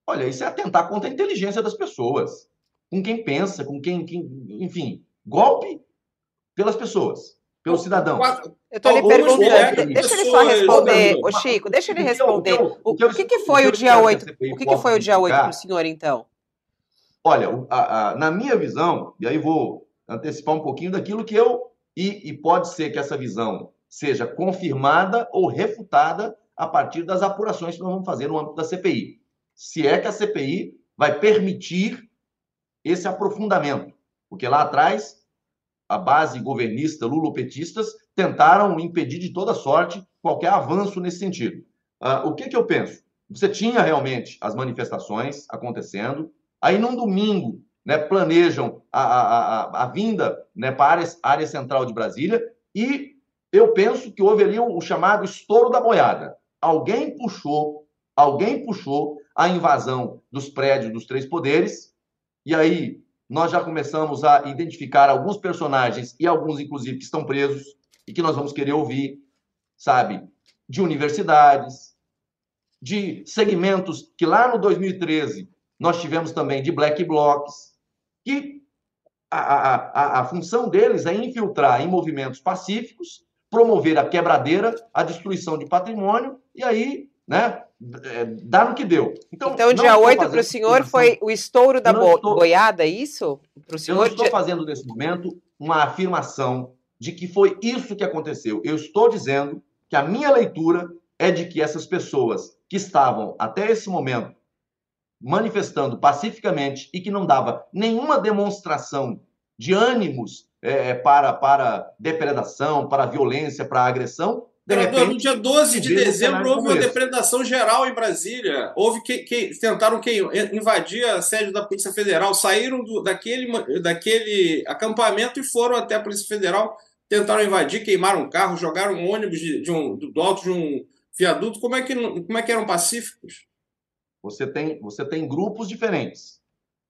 Olha, isso é atentar contra a inteligência das pessoas. Com quem pensa, com quem, quem enfim, golpe pelas pessoas, pelo cidadão. Eu estou lhe perguntando, deixa ele só responder, ô Chico, deixa ele responder. O que, que foi o dia 8? O que, que foi o dia 8 para o senhor, então? Olha, a, a, na minha visão, e aí vou antecipar um pouquinho daquilo que eu. E, e pode ser que essa visão seja confirmada ou refutada a partir das apurações que nós vamos fazer no âmbito da CPI. Se é que a CPI vai permitir esse aprofundamento. Porque lá atrás, a base governista lulopetistas tentaram impedir de toda sorte qualquer avanço nesse sentido. Uh, o que, que eu penso? Você tinha realmente as manifestações acontecendo, Aí, num domingo, né, planejam a, a, a, a vinda né, para a área, central de Brasília e eu penso que houve ali o, o chamado estouro da boiada. Alguém puxou, alguém puxou a invasão dos prédios dos três poderes e aí nós já começamos a identificar alguns personagens e alguns, inclusive, que estão presos e que nós vamos querer ouvir, sabe? de universidades, de segmentos que lá no 2013 nós tivemos também de black blocs, que a, a, a, função deles é infiltrar em movimentos pacíficos, promover a quebradeira, a destruição de patrimônio, e aí, né, é, dá no que deu. Então, então dia 8 para o senhor foi o estouro da bo estou, boiada, é isso? Pro senhor, eu não estou fazendo nesse momento uma afirmação de que foi isso que aconteceu. Eu estou dizendo que a minha leitura é de que essas pessoas que estavam até esse momento manifestando pacificamente e que não dava nenhuma demonstração de ânimos é, para, para depredação, para violência, para agressão. De repente, no dia 12 de dezembro houve uma depredação geral em Brasília. Houve que, que tentaram que, invadir a sede da Polícia Federal, saíram do, daquele, daquele acampamento e foram até a Polícia Federal, tentaram invadir, queimaram um carro, jogaram um ônibus de, de um, do alto de um viaduto. Como é que, como é que eram pacíficos? Você tem, você tem grupos diferentes.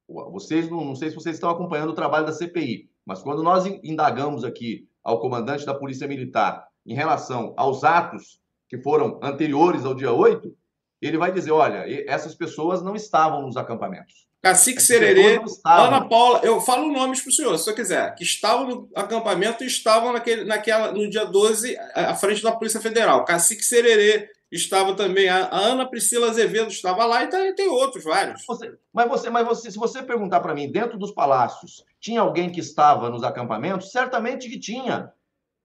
Vocês não, não sei se vocês estão acompanhando o trabalho da CPI, mas quando nós indagamos aqui ao comandante da Polícia Militar em relação aos atos que foram anteriores ao dia 8, ele vai dizer: olha, essas pessoas não estavam nos acampamentos. Cacique Sererê, Ana Paula, eu falo nomes para o senhor, se o senhor quiser, que estavam no acampamento e estavam naquele, naquela, no dia 12 à frente da Polícia Federal. Cacique Sererê, estava também a, Ana Priscila Azevedo estava lá e tem, tem outros vários. Você, mas você, mas você, se você perguntar para mim, dentro dos palácios, tinha alguém que estava nos acampamentos? Certamente que tinha.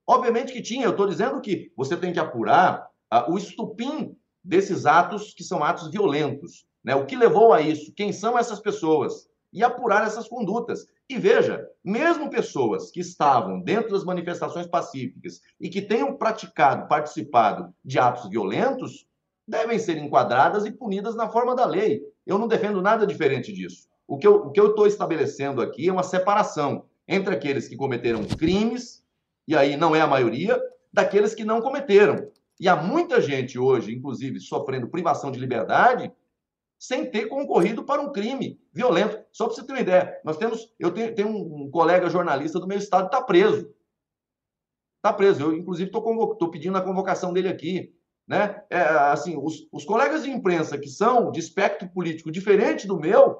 Obviamente que tinha. Eu estou dizendo que você tem que apurar uh, o estupim desses atos que são atos violentos. Né? O que levou a isso? Quem são essas pessoas? E apurar essas condutas. E veja, mesmo pessoas que estavam dentro das manifestações pacíficas e que tenham praticado, participado de atos violentos, devem ser enquadradas e punidas na forma da lei. Eu não defendo nada diferente disso. O que eu estou estabelecendo aqui é uma separação entre aqueles que cometeram crimes, e aí não é a maioria, daqueles que não cometeram. E há muita gente hoje, inclusive, sofrendo privação de liberdade, sem ter concorrido para um crime violento. Só para você ter uma ideia, nós temos, eu tenho, tenho um colega jornalista do meu estado está preso. Está preso. Eu, inclusive, estou pedindo a convocação dele aqui. Né? É, assim, os, os colegas de imprensa que são de espectro político diferente do meu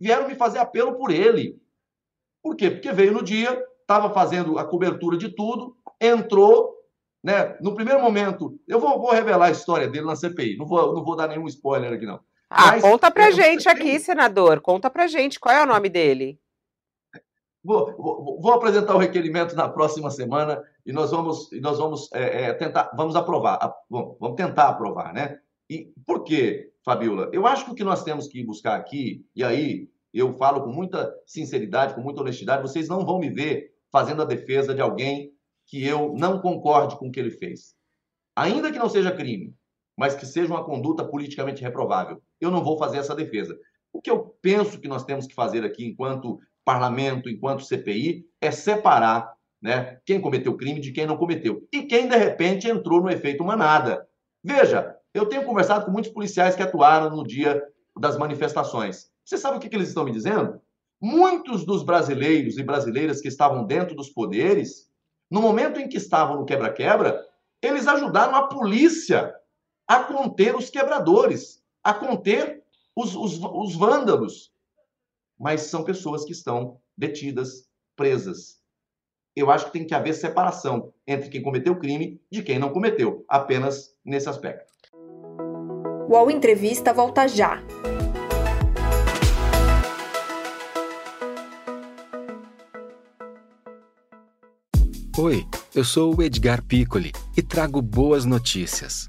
vieram me fazer apelo por ele. Por quê? Porque veio no dia, estava fazendo a cobertura de tudo, entrou, né? No primeiro momento, eu vou, vou, revelar a história dele na CPI, não vou, não vou dar nenhum spoiler aqui, não. Ah, Mas, conta pra gente aqui, senador. Conta pra gente. Qual é o nome dele? Vou, vou, vou apresentar o requerimento na próxima semana e nós vamos, e nós vamos é, é, tentar, vamos aprovar, vamos, vamos tentar aprovar, né? E por quê, Fabiola? Eu acho que o que nós temos que buscar aqui, e aí eu falo com muita sinceridade, com muita honestidade, vocês não vão me ver fazendo a defesa de alguém que eu não concorde com o que ele fez. Ainda que não seja crime, mas que seja uma conduta politicamente reprovável. Eu não vou fazer essa defesa. O que eu penso que nós temos que fazer aqui, enquanto parlamento, enquanto CPI, é separar né, quem cometeu crime de quem não cometeu. E quem, de repente, entrou no efeito manada. Veja, eu tenho conversado com muitos policiais que atuaram no dia das manifestações. Você sabe o que, que eles estão me dizendo? Muitos dos brasileiros e brasileiras que estavam dentro dos poderes, no momento em que estavam no quebra-quebra, eles ajudaram a polícia a conter os quebradores, a conter os, os, os vândalos. Mas são pessoas que estão detidas, presas. Eu acho que tem que haver separação entre quem cometeu o crime de quem não cometeu, apenas nesse aspecto. O UOL Entrevista volta já. Oi, eu sou o Edgar Piccoli e trago boas notícias.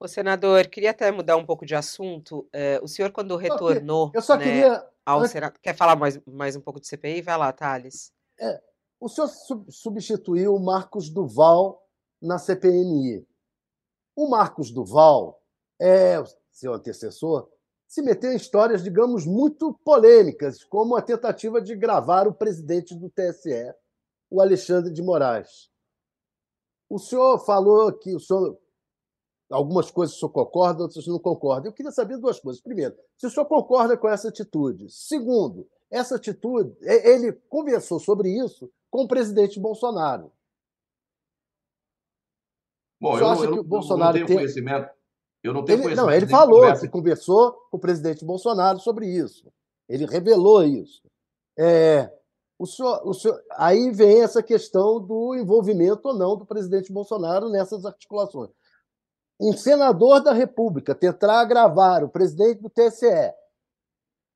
O senador, queria até mudar um pouco de assunto. É, o senhor, quando retornou. Eu só né, queria. Ao Senado, quer falar mais, mais um pouco de CPI? Vai lá, Thales. É, o senhor sub substituiu o Marcos Duval na CPMI. O Marcos Duval é seu antecessor, se meteu em histórias, digamos, muito polêmicas, como a tentativa de gravar o presidente do TSE, o Alexandre de Moraes. O senhor falou que o senhor algumas coisas o senhor concorda, outras não concorda. Eu queria saber duas coisas. Primeiro, se o senhor concorda com essa atitude. Segundo, essa atitude, ele conversou sobre isso com o presidente Bolsonaro. Bom, eu, acha eu, que o Bolsonaro não tenho conhecimento. Eu não tenho ele, conhecimento. Não, ele falou que conversou com o presidente Bolsonaro sobre isso. Ele revelou isso. É, o senhor, o senhor, aí vem essa questão do envolvimento ou não do presidente Bolsonaro nessas articulações. Um senador da República tentar gravar o presidente do TSE,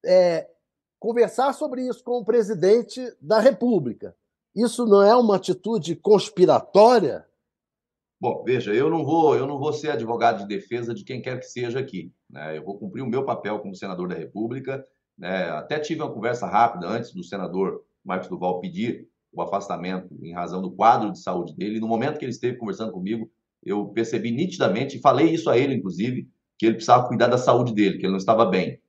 é, conversar sobre isso com o presidente da República, isso não é uma atitude conspiratória? Bom, veja, eu não vou, eu não vou ser advogado de defesa de quem quer que seja aqui. Né? Eu vou cumprir o meu papel como senador da República. Né? Até tive uma conversa rápida antes do senador Marcos Duval pedir o afastamento em razão do quadro de saúde dele. No momento que ele esteve conversando comigo, eu percebi nitidamente, e falei isso a ele, inclusive, que ele precisava cuidar da saúde dele, que ele não estava bem.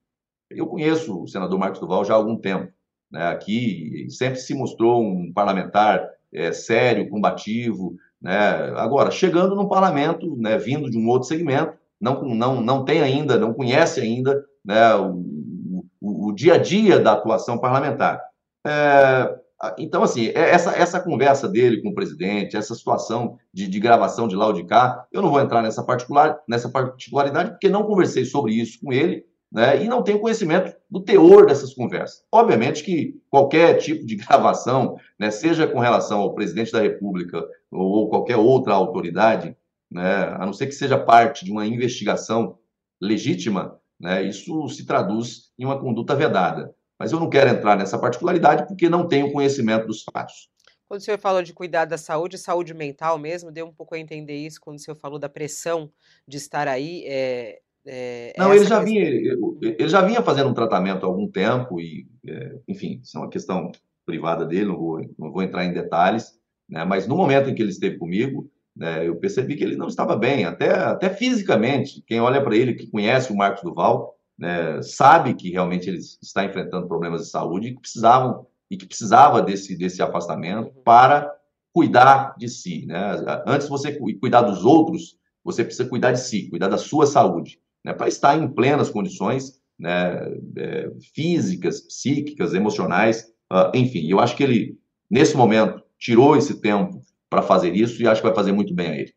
Eu conheço o senador Marcos Duval já há algum tempo. Né? Aqui sempre se mostrou um parlamentar é, sério, combativo, né? Agora, chegando no parlamento, né, vindo de um outro segmento, não, não, não tem ainda, não conhece ainda né, o, o, o dia a dia da atuação parlamentar. É, então, assim, é, essa, essa conversa dele com o presidente, essa situação de, de gravação de lá ou de cá, eu não vou entrar nessa, particular, nessa particularidade, porque não conversei sobre isso com ele, né, e não tenho conhecimento do teor dessas conversas. Obviamente que qualquer tipo de gravação, né, seja com relação ao presidente da República ou qualquer outra autoridade, né, a não ser que seja parte de uma investigação legítima, né, isso se traduz em uma conduta vedada. Mas eu não quero entrar nessa particularidade porque não tenho conhecimento dos fatos. Quando o senhor falou de cuidar da saúde, saúde mental mesmo, deu um pouco a entender isso quando o senhor falou da pressão de estar aí. É, é, não, ele já, vinha, ele já vinha fazendo um tratamento há algum tempo, e, é, enfim, isso é uma questão privada dele, não vou, não vou entrar em detalhes, né, mas no momento em que ele esteve comigo, né, eu percebi que ele não estava bem, até, até fisicamente. Quem olha para ele, que conhece o Marcos Duval, né, sabe que realmente ele está enfrentando problemas de saúde e que precisavam e que precisava desse, desse afastamento para cuidar de si. Né? Antes de você cuidar dos outros, você precisa cuidar de si, cuidar da sua saúde né, para estar em plenas condições né, é, físicas, psíquicas, emocionais, uh, enfim. Eu acho que ele, nesse momento, tirou esse tempo para fazer isso e acho que vai fazer muito bem a ele.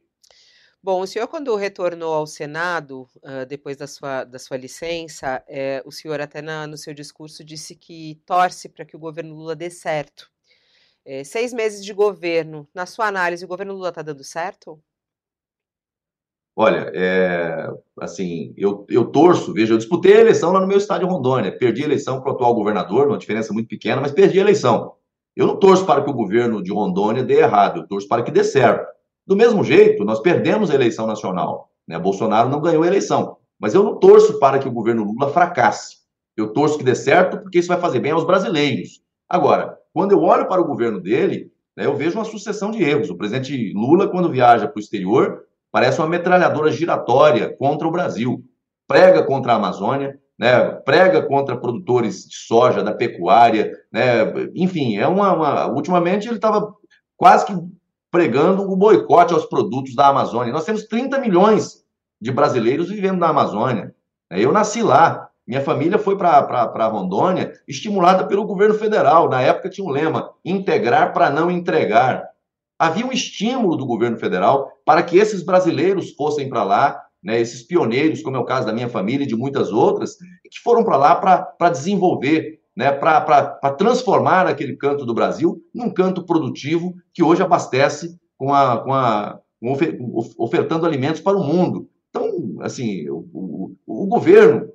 Bom, o senhor, quando retornou ao Senado, uh, depois da sua, da sua licença, é, o senhor até na, no seu discurso disse que torce para que o governo Lula dê certo. É, seis meses de governo, na sua análise, o governo Lula está dando certo? Olha, é, assim, eu, eu torço, veja, eu disputei a eleição lá no meu estado de Rondônia, perdi a eleição para o atual governador, uma diferença muito pequena, mas perdi a eleição. Eu não torço para que o governo de Rondônia dê errado, eu torço para que dê certo. Do mesmo jeito, nós perdemos a eleição nacional, né? Bolsonaro não ganhou a eleição, mas eu não torço para que o governo Lula fracasse. Eu torço que dê certo porque isso vai fazer bem aos brasileiros. Agora, quando eu olho para o governo dele, né, eu vejo uma sucessão de erros. O presidente Lula, quando viaja para o exterior, parece uma metralhadora giratória contra o Brasil. Prega contra a Amazônia, né, prega contra produtores de soja, da pecuária, né, enfim, é uma, uma ultimamente ele estava quase que pregando o boicote aos produtos da Amazônia. Nós temos 30 milhões de brasileiros vivendo na Amazônia. Eu nasci lá, minha família foi para Rondônia, estimulada pelo governo federal. Na época tinha um lema: integrar para não entregar havia um estímulo do governo federal para que esses brasileiros fossem para lá, né, esses pioneiros, como é o caso da minha família e de muitas outras, que foram para lá para desenvolver, né, para transformar aquele canto do Brasil num canto produtivo que hoje abastece com a, com a com ofertando alimentos para o mundo. Então, assim, o, o, o governo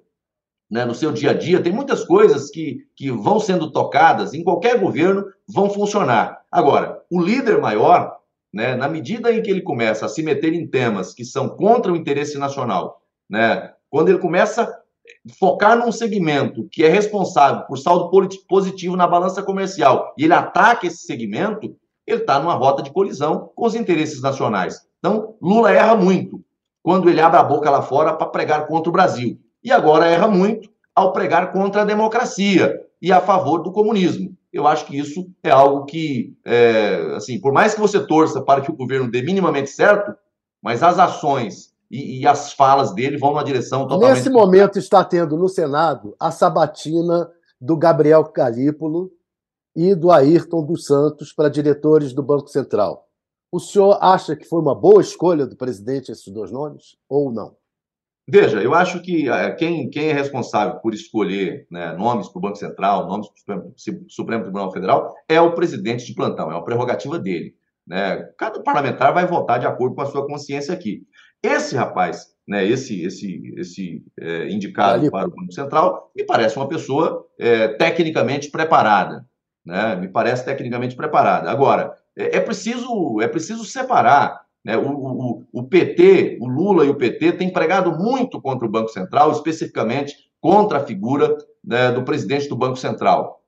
né, no seu dia a dia, tem muitas coisas que, que vão sendo tocadas em qualquer governo, vão funcionar. Agora, o líder maior, né, na medida em que ele começa a se meter em temas que são contra o interesse nacional, né, quando ele começa focar num segmento que é responsável por saldo positivo na balança comercial e ele ataca esse segmento, ele está numa rota de colisão com os interesses nacionais. Então, Lula erra muito quando ele abre a boca lá fora para pregar contra o Brasil. e agora erra muito ao pregar contra a democracia e a favor do comunismo. Eu acho que isso é algo que, é, assim, por mais que você torça para que o governo dê minimamente certo, mas as ações e, e as falas dele vão na direção totalmente. Nesse momento está tendo no Senado a sabatina do Gabriel Calípolo e do Ayrton dos Santos para diretores do Banco Central. O senhor acha que foi uma boa escolha do presidente esses dois nomes ou não? Veja, eu acho que é, quem, quem é responsável por escolher né, nomes para o Banco Central, nomes para o Supremo, Supremo Tribunal Federal, é o presidente de plantão, é uma prerrogativa dele. Né? Cada parlamentar vai votar de acordo com a sua consciência aqui. Esse rapaz, né, esse, esse, esse é, indicado para o Banco Central, me parece uma pessoa é, tecnicamente preparada. Né? Me parece tecnicamente preparada. Agora, é, é preciso, é preciso separar né? O, o, o, PT, o Lula e o PT têm pregado muito contra o Banco Central, especificamente contra a figura né, do presidente do Banco Central.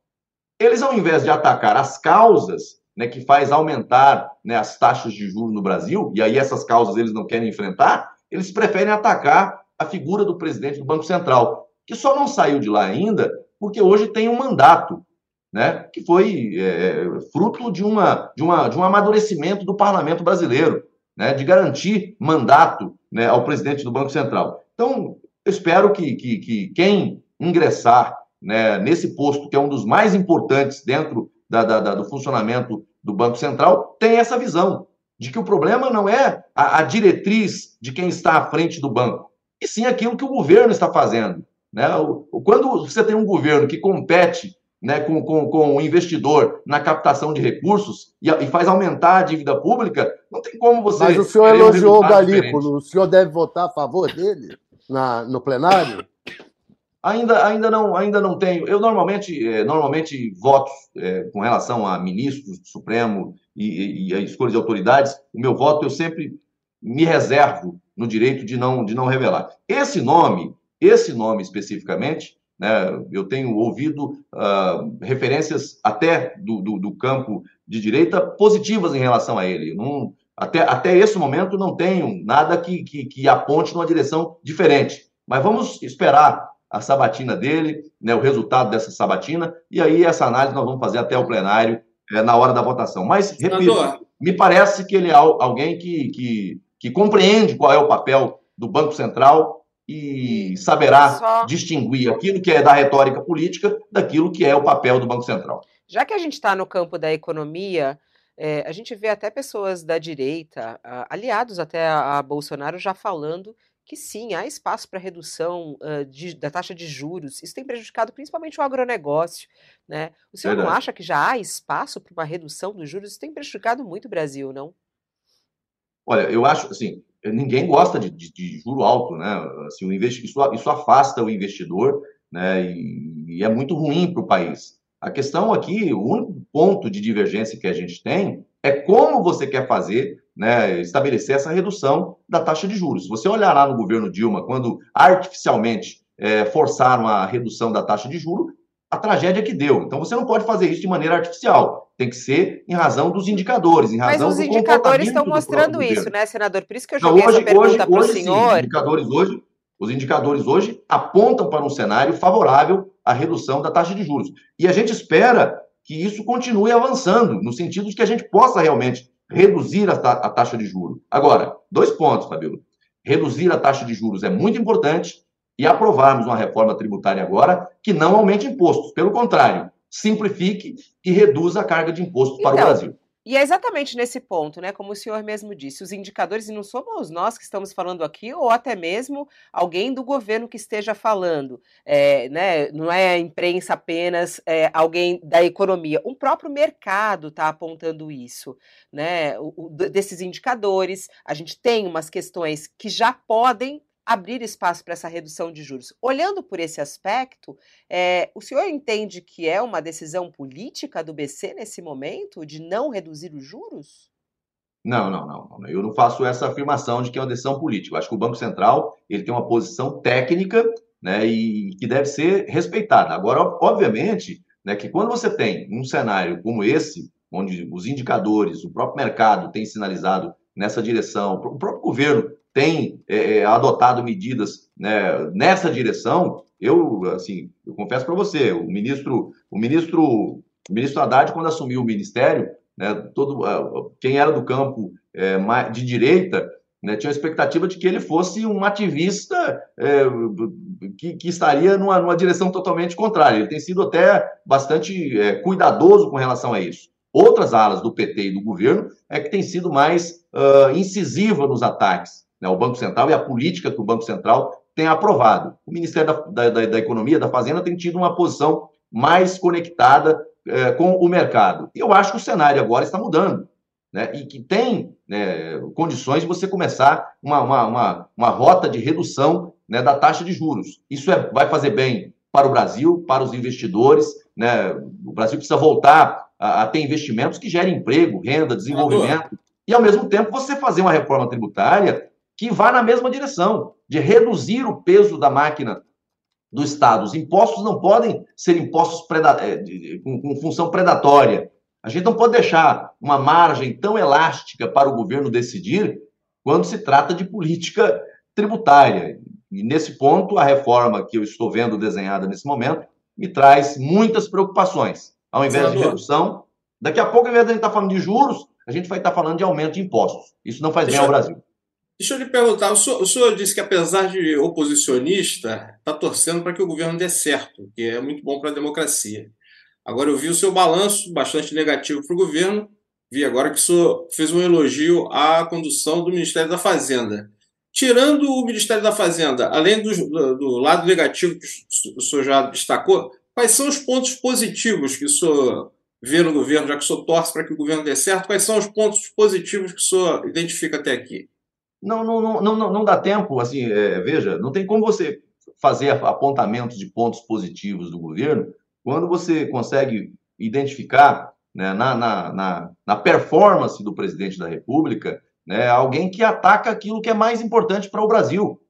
Eles, ao invés de atacar as causas né, que faz aumentar né, as taxas de juros no Brasil, e aí essas causas eles não querem enfrentar, eles preferem atacar a figura do presidente do Banco Central, que só não saiu de lá ainda porque hoje tem um mandato né, que foi é, fruto de, uma, de, uma, de um amadurecimento do parlamento brasileiro né, de garantir mandato né, ao presidente do Banco Central. Então, eu espero que, que, que quem ingressar né, nesse posto, que é um dos mais importantes dentro da, da, da, do funcionamento do Banco Central, tenha essa visão de que o problema não é a, a, diretriz de quem está à frente do banco, e sim aquilo que o governo está fazendo. Né? Quando você tem um governo que compete né, com, com, com o investidor na captação de recursos e, e, faz aumentar a dívida pública, não tem como você. Mas o senhor elogiou um o Galípolo, o senhor deve votar a favor dele na, no plenário? Ainda, ainda, não, ainda não tenho. Eu normalmente, é, normalmente voto é, com relação a ministros do Supremo e, e, e a escolha de autoridades. O meu voto eu sempre me reservo no direito de não, de não revelar. Esse nome, esse nome especificamente, né? Eu tenho ouvido uh, referências até do, do, do, campo de direita positivas em relação a ele. Não, até, até esse momento não tenho nada que, que, que aponte numa direção diferente. Mas vamos esperar a sabatina dele, né, o resultado dessa sabatina, e aí essa análise nós vamos fazer até o plenário é, na hora da votação. Mas, repito, me parece que ele é alguém que, que, que compreende qual é o papel do Banco Central e saberá Só... distinguir aquilo que é da retórica política daquilo que é o papel do Banco Central. Já que a gente está no campo da economia, é, a gente vê até pessoas da direita, aliados até a, a, Bolsonaro, já falando que sim, há espaço para redução uh, de, da taxa de juros. Isso tem prejudicado principalmente o agronegócio. Né? O senhor Verdade. não acha que já há espaço para uma redução dos juros? Isso tem prejudicado muito o Brasil, não? Olha, eu acho assim, ninguém gosta de, de, de juro alto, né? Assim, o investi isso, isso afasta o investidor, né? E, e é muito ruim para o país. A questão aqui, o único ponto de divergência que a gente tem é como você quer fazer, né, estabelecer essa redução da taxa de juros. Se você olhar lá no governo Dilma, quando artificialmente é, forçaram a redução da taxa de juros, a tragédia que deu. Então você não pode fazer isso de maneira artificial. Tem que ser em razão dos indicadores, em razão Mas os indicadores estão mostrando isso, né, senador? Por isso que eu joguei então, hoje, essa pergunta para o senhor. Sim, os indicadores hoje, os indicadores hoje apontam para um cenário favorável à redução da taxa de juros. E a gente espera que isso continue avançando, no sentido de que a gente possa realmente reduzir a, ta a taxa de juros. Agora, dois pontos, Fabíola. Reduzir a taxa de juros é muito importante, e aprovarmos uma reforma tributária agora que não aumente impostos. Pelo contrário, simplifique e reduza a carga de impostos então, para o então, Brasil. E é exatamente nesse ponto, né? Como o senhor mesmo disse, os indicadores, e não somos nós que estamos falando aqui, ou até mesmo alguém do governo que esteja falando, é, né? Não é a imprensa apenas, é, alguém da economia. O próprio mercado está apontando isso, né? O, o, desses indicadores, a gente tem umas questões que já podem abrir espaço para essa redução de juros. Olhando por esse aspecto, é, o senhor entende que é uma decisão política do BC nesse momento de não reduzir os juros? Não, não, não. Eu não faço essa afirmação de que é uma decisão política. Eu acho que o Banco Central ele tem uma posição técnica né, e que deve ser respeitada. Agora, obviamente, né, que quando você tem um cenário como esse, onde os indicadores, o próprio mercado tem sinalizado nessa direção, o próprio governo tem é, é, adotado medidas né, nessa direção. Eu, assim, eu confesso para você, o ministro, o ministro, o ministro Haddad, quando assumiu o ministério, né, todo, quem era do campo é, de direita né, tinha a expectativa de que ele fosse um ativista é, que, que, estaria numa, numa, direção totalmente contrária. Ele tem sido até bastante é, cuidadoso com relação a isso. Outras alas do PT e do governo é que tem sido mais uh, incisiva nos ataques né, ao Banco Central e a política que o Banco Central tem aprovado. O Ministério da, da, da Economia, da Fazenda, tem tido uma posição mais conectada é, com o mercado. E eu acho que o cenário agora está mudando. Né, e que tem né, condições de você começar uma, uma, uma, uma rota de redução né, da taxa de juros. Isso é, vai fazer bem para o Brasil, para os investidores. Né? O Brasil precisa voltar a, a ter investimentos que gerem emprego, renda, desenvolvimento. E, ao mesmo tempo, você fazer uma reforma tributária que vá na mesma direção, de reduzir o peso da máquina do Estado. Os impostos não podem ser impostos é, com, com função predatória. A gente não pode deixar uma margem tão elástica para o governo decidir quando se trata de política tributária. E nesse ponto, a reforma que eu estou vendo desenhada nesse momento me traz muitas preocupações. Ao invés Senador. de redução, daqui a pouco, ao invés de a gente estar falando de juros, a gente vai estar falando de aumento de impostos. Isso não faz Deixa bem ao Brasil. Deixa eu lhe perguntar, o senhor, o senhor disse que apesar de oposicionista, está torcendo para que o governo dê certo, que é muito bom para a democracia. Agora eu vi o seu balanço bastante negativo para o governo, vi agora que o senhor fez um elogio à condução do Ministério da Fazenda. Tirando o Ministério da Fazenda, além do, do, do lado negativo que o senhor já destacou, quais são os pontos positivos que o senhor vê no governo, já que o senhor torce para que o governo dê certo, quais são os pontos positivos que o senhor identifica até aqui? Não, não, não, não, não dá tempo, assim, é, veja, não tem como você fazer apontamentos de pontos positivos do governo quando você consegue identificar né, na, na, na, na, performance do presidente da República né, alguém que ataca aquilo que é mais importante para o Brasil,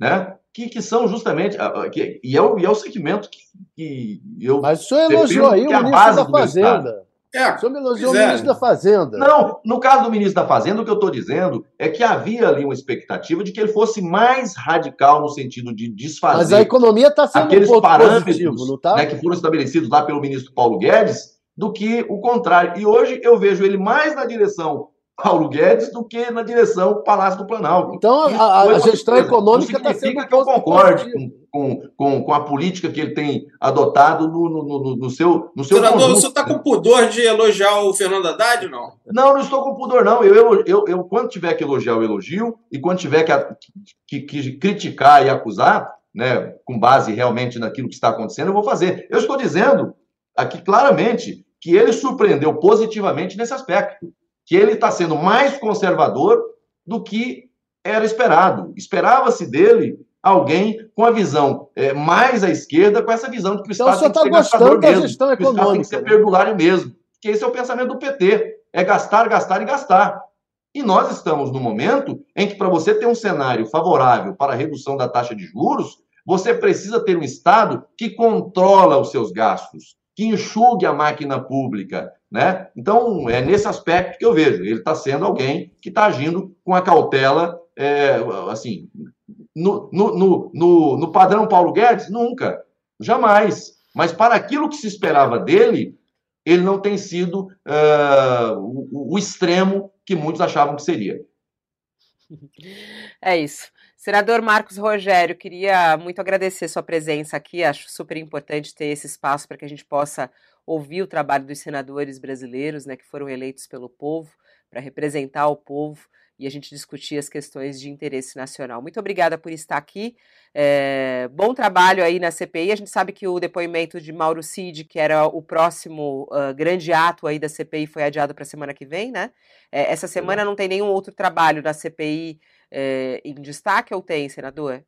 né? Que, que são justamente. Que, e, é o, e é o segmento que, que eu. Mas o senhor elogiou aí o é ministro da Fazenda. É, o senhor me elogiou o ministro da Fazenda. Não, no caso do ministro da Fazenda, o que eu estou dizendo é que havia ali uma expectativa de que ele fosse mais radical no sentido de desfazer. Mas a economia está sendo aqueles um parâmetros positivo, tá? né, que foram estabelecidos lá pelo ministro Paulo Guedes, do que o contrário. E hoje eu vejo ele mais na direção Paulo Guedes do que na direção Palácio do Planalto. Então, a, a gestão econômica está sendo que eu concorde com, com, com, a política que ele tem adotado no, no, no, no seu, no seu Senador, conjunto. você está com pudor de elogiar o Fernando Haddad, não? Não, não estou com pudor, não. Eu, eu, eu, eu quando tiver que elogiar, eu elogio, e quando tiver que, que, que criticar e acusar, né, com base realmente naquilo que está acontecendo, eu vou fazer. Eu estou dizendo aqui claramente que ele surpreendeu positivamente nesse aspecto que ele está sendo mais conservador do que era esperado. Esperava-se dele alguém com a visão é, mais à esquerda, com essa visão de que o então, Estado tem que tá ser gastador mesmo, gestão que o Estado tem que ser perdulário mesmo. Que esse é o pensamento do PT. É gastar, gastar e gastar. E nós estamos no momento em que, para você ter um cenário favorável para a redução da taxa de juros, você precisa ter um Estado que controla os seus gastos, que enxugue a máquina pública, né? Então, é nesse aspecto que eu vejo. Ele está sendo alguém que está agindo com a cautela, é, assim, no, no, no, no, padrão Paulo Guedes, nunca, jamais. Mas para aquilo que se esperava dele, ele não tem sido uh, o, o extremo que muitos achavam que seria. É isso. Senador Marcos Rogério, queria muito agradecer sua presença aqui. Acho super importante ter esse espaço para que a gente possa ouvir o trabalho dos senadores brasileiros, né, que foram eleitos pelo povo, para representar o povo e a gente discutir as questões de interesse nacional. Muito obrigada por estar aqui. É, bom trabalho aí na CPI. A gente sabe que o depoimento de Mauro Cid, que era o próximo uh, grande ato aí da CPI, foi adiado para a semana que vem, né? É, essa semana não tem nenhum outro trabalho da CPI é, em destaque ou tem, senador?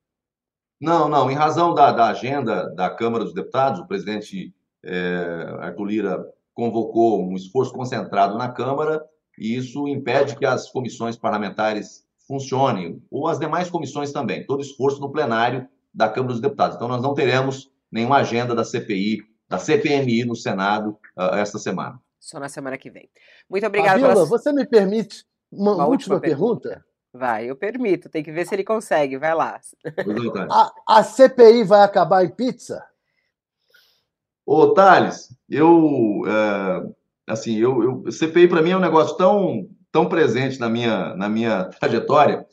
Não, não. Em razão da, da agenda da Câmara dos Deputados, o presidente é, Arthur Lira convocou um esforço concentrado na Câmara e isso impede que as comissões parlamentares funcionem, ou as demais comissões também, todo esforço no plenário da Câmara dos Deputados. Então, nós não teremos nenhuma agenda da CPI, da CPMI no Senado uh, esta semana. Só na semana que vem. Muito obrigada. Pela... Você me permite Uma, uma última, última pergunta? pergunta? Vai, eu permito. Tem que ver se ele consegue. Vai lá. A, a CPI vai acabar em pizza? Ô, Thales, eu. É, assim, eu, eu CPI para mim é um negócio tão, tão presente na minha, na minha trajetória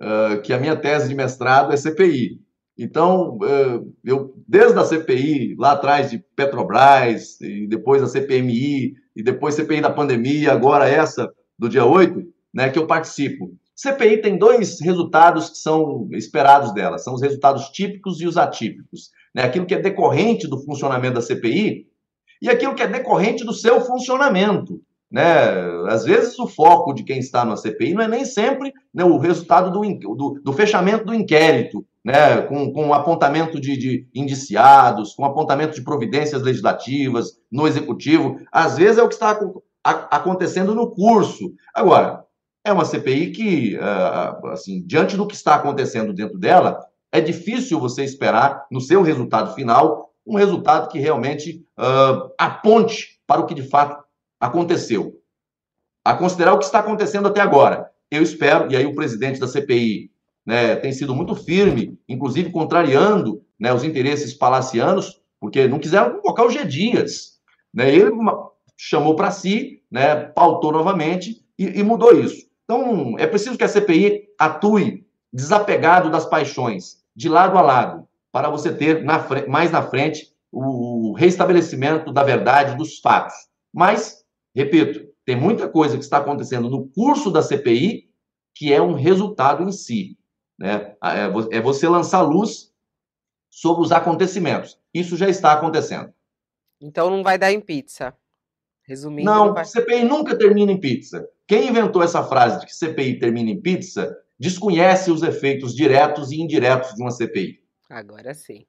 uh, que a minha tese de mestrado é CPI. Então, uh, eu, desde a CPI, lá atrás de Petrobras, e depois a CPMI, e depois CPI da pandemia, agora essa do dia 8, né, que eu participo. CPI tem dois resultados que são esperados dela, são os resultados típicos e os atípicos. Né? Aquilo que é decorrente do funcionamento da CPI e aquilo que é decorrente do seu funcionamento. Né? Às vezes o foco de quem está na CPI não é nem sempre né, o resultado do, do, do, fechamento do inquérito, né, com, com apontamento de, de indiciados, com apontamento de providências legislativas no executivo. Às vezes é o que está acontecendo no curso. Agora, é uma CPI que, ah, assim, diante do que está acontecendo dentro dela, é difícil você esperar no seu resultado final um resultado que realmente uh, aponte para o que de fato aconteceu. A considerar o que está acontecendo até agora. Eu espero, e aí o presidente da CPI né, tem sido muito firme, inclusive contrariando né, os interesses palacianos, porque não quiseram convocar o G. Dias. Né, ele chamou para si, né, pautou novamente e, e mudou isso. Então, é preciso que a CPI atue desapegado das paixões, de lado a lado, para você ter na, mais na frente o restabelecimento da verdade dos fatos. Mas, repito, tem muita coisa que está acontecendo no curso da CPI que é um resultado em si. Né? É, é você lançar luz sobre os acontecimentos. Isso já está acontecendo. Então não vai dar em pizza. Resumindo. Não, não vai... CPI nunca termina em pizza. Quem inventou essa frase de que CPI termina em pizza desconhece os efeitos diretos e indiretos de uma CPI. Agora sim.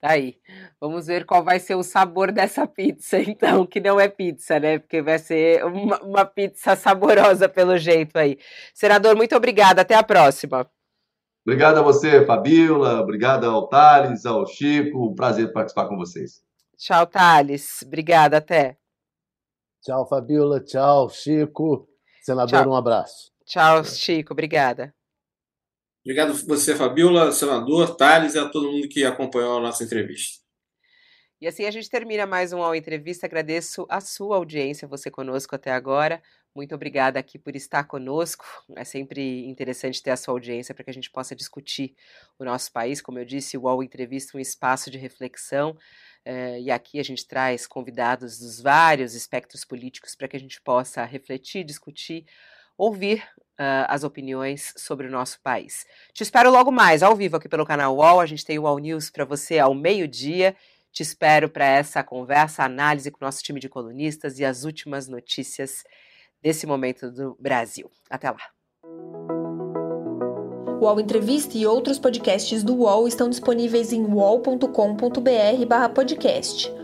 Tá aí. Vamos ver qual vai ser o sabor dessa pizza, <laughs> então, que não é pizza, né? Porque vai ser uma, uma pizza saborosa pelo jeito aí. Senador, muito obrigada. Até a próxima. Obrigado a você, Fabíola. Obrigado ao Thales, ao Chico. Um prazer participar com vocês. Tchau, Thales. Obrigada. Até. Tchau, Fabíola. Tchau, Chico. Senador, Tchau. um abraço. Tchau, Chico. Obrigada. Obrigado a você, Fabiola, senador, Thales e a todo mundo que acompanhou a nossa entrevista. E assim a gente termina mais um All Entrevista. Agradeço a sua audiência, você conosco até agora. Muito obrigada aqui por estar conosco. É sempre interessante ter a sua audiência para que a gente possa discutir o nosso país. Como eu disse, o All Entrevista é um espaço de reflexão. Uh, e aqui a gente traz convidados dos vários espectros políticos para que a gente possa refletir, discutir, ouvir uh, as opiniões sobre o nosso país. Te espero logo mais, ao vivo aqui pelo canal UOL. A gente tem o UOL News para você ao meio-dia. Te espero para essa conversa, análise com o nosso time de colunistas e as últimas notícias desse momento do Brasil. Até lá. O UOL Entrevista e outros podcasts do UOL estão disponíveis em uol.com.br/podcast.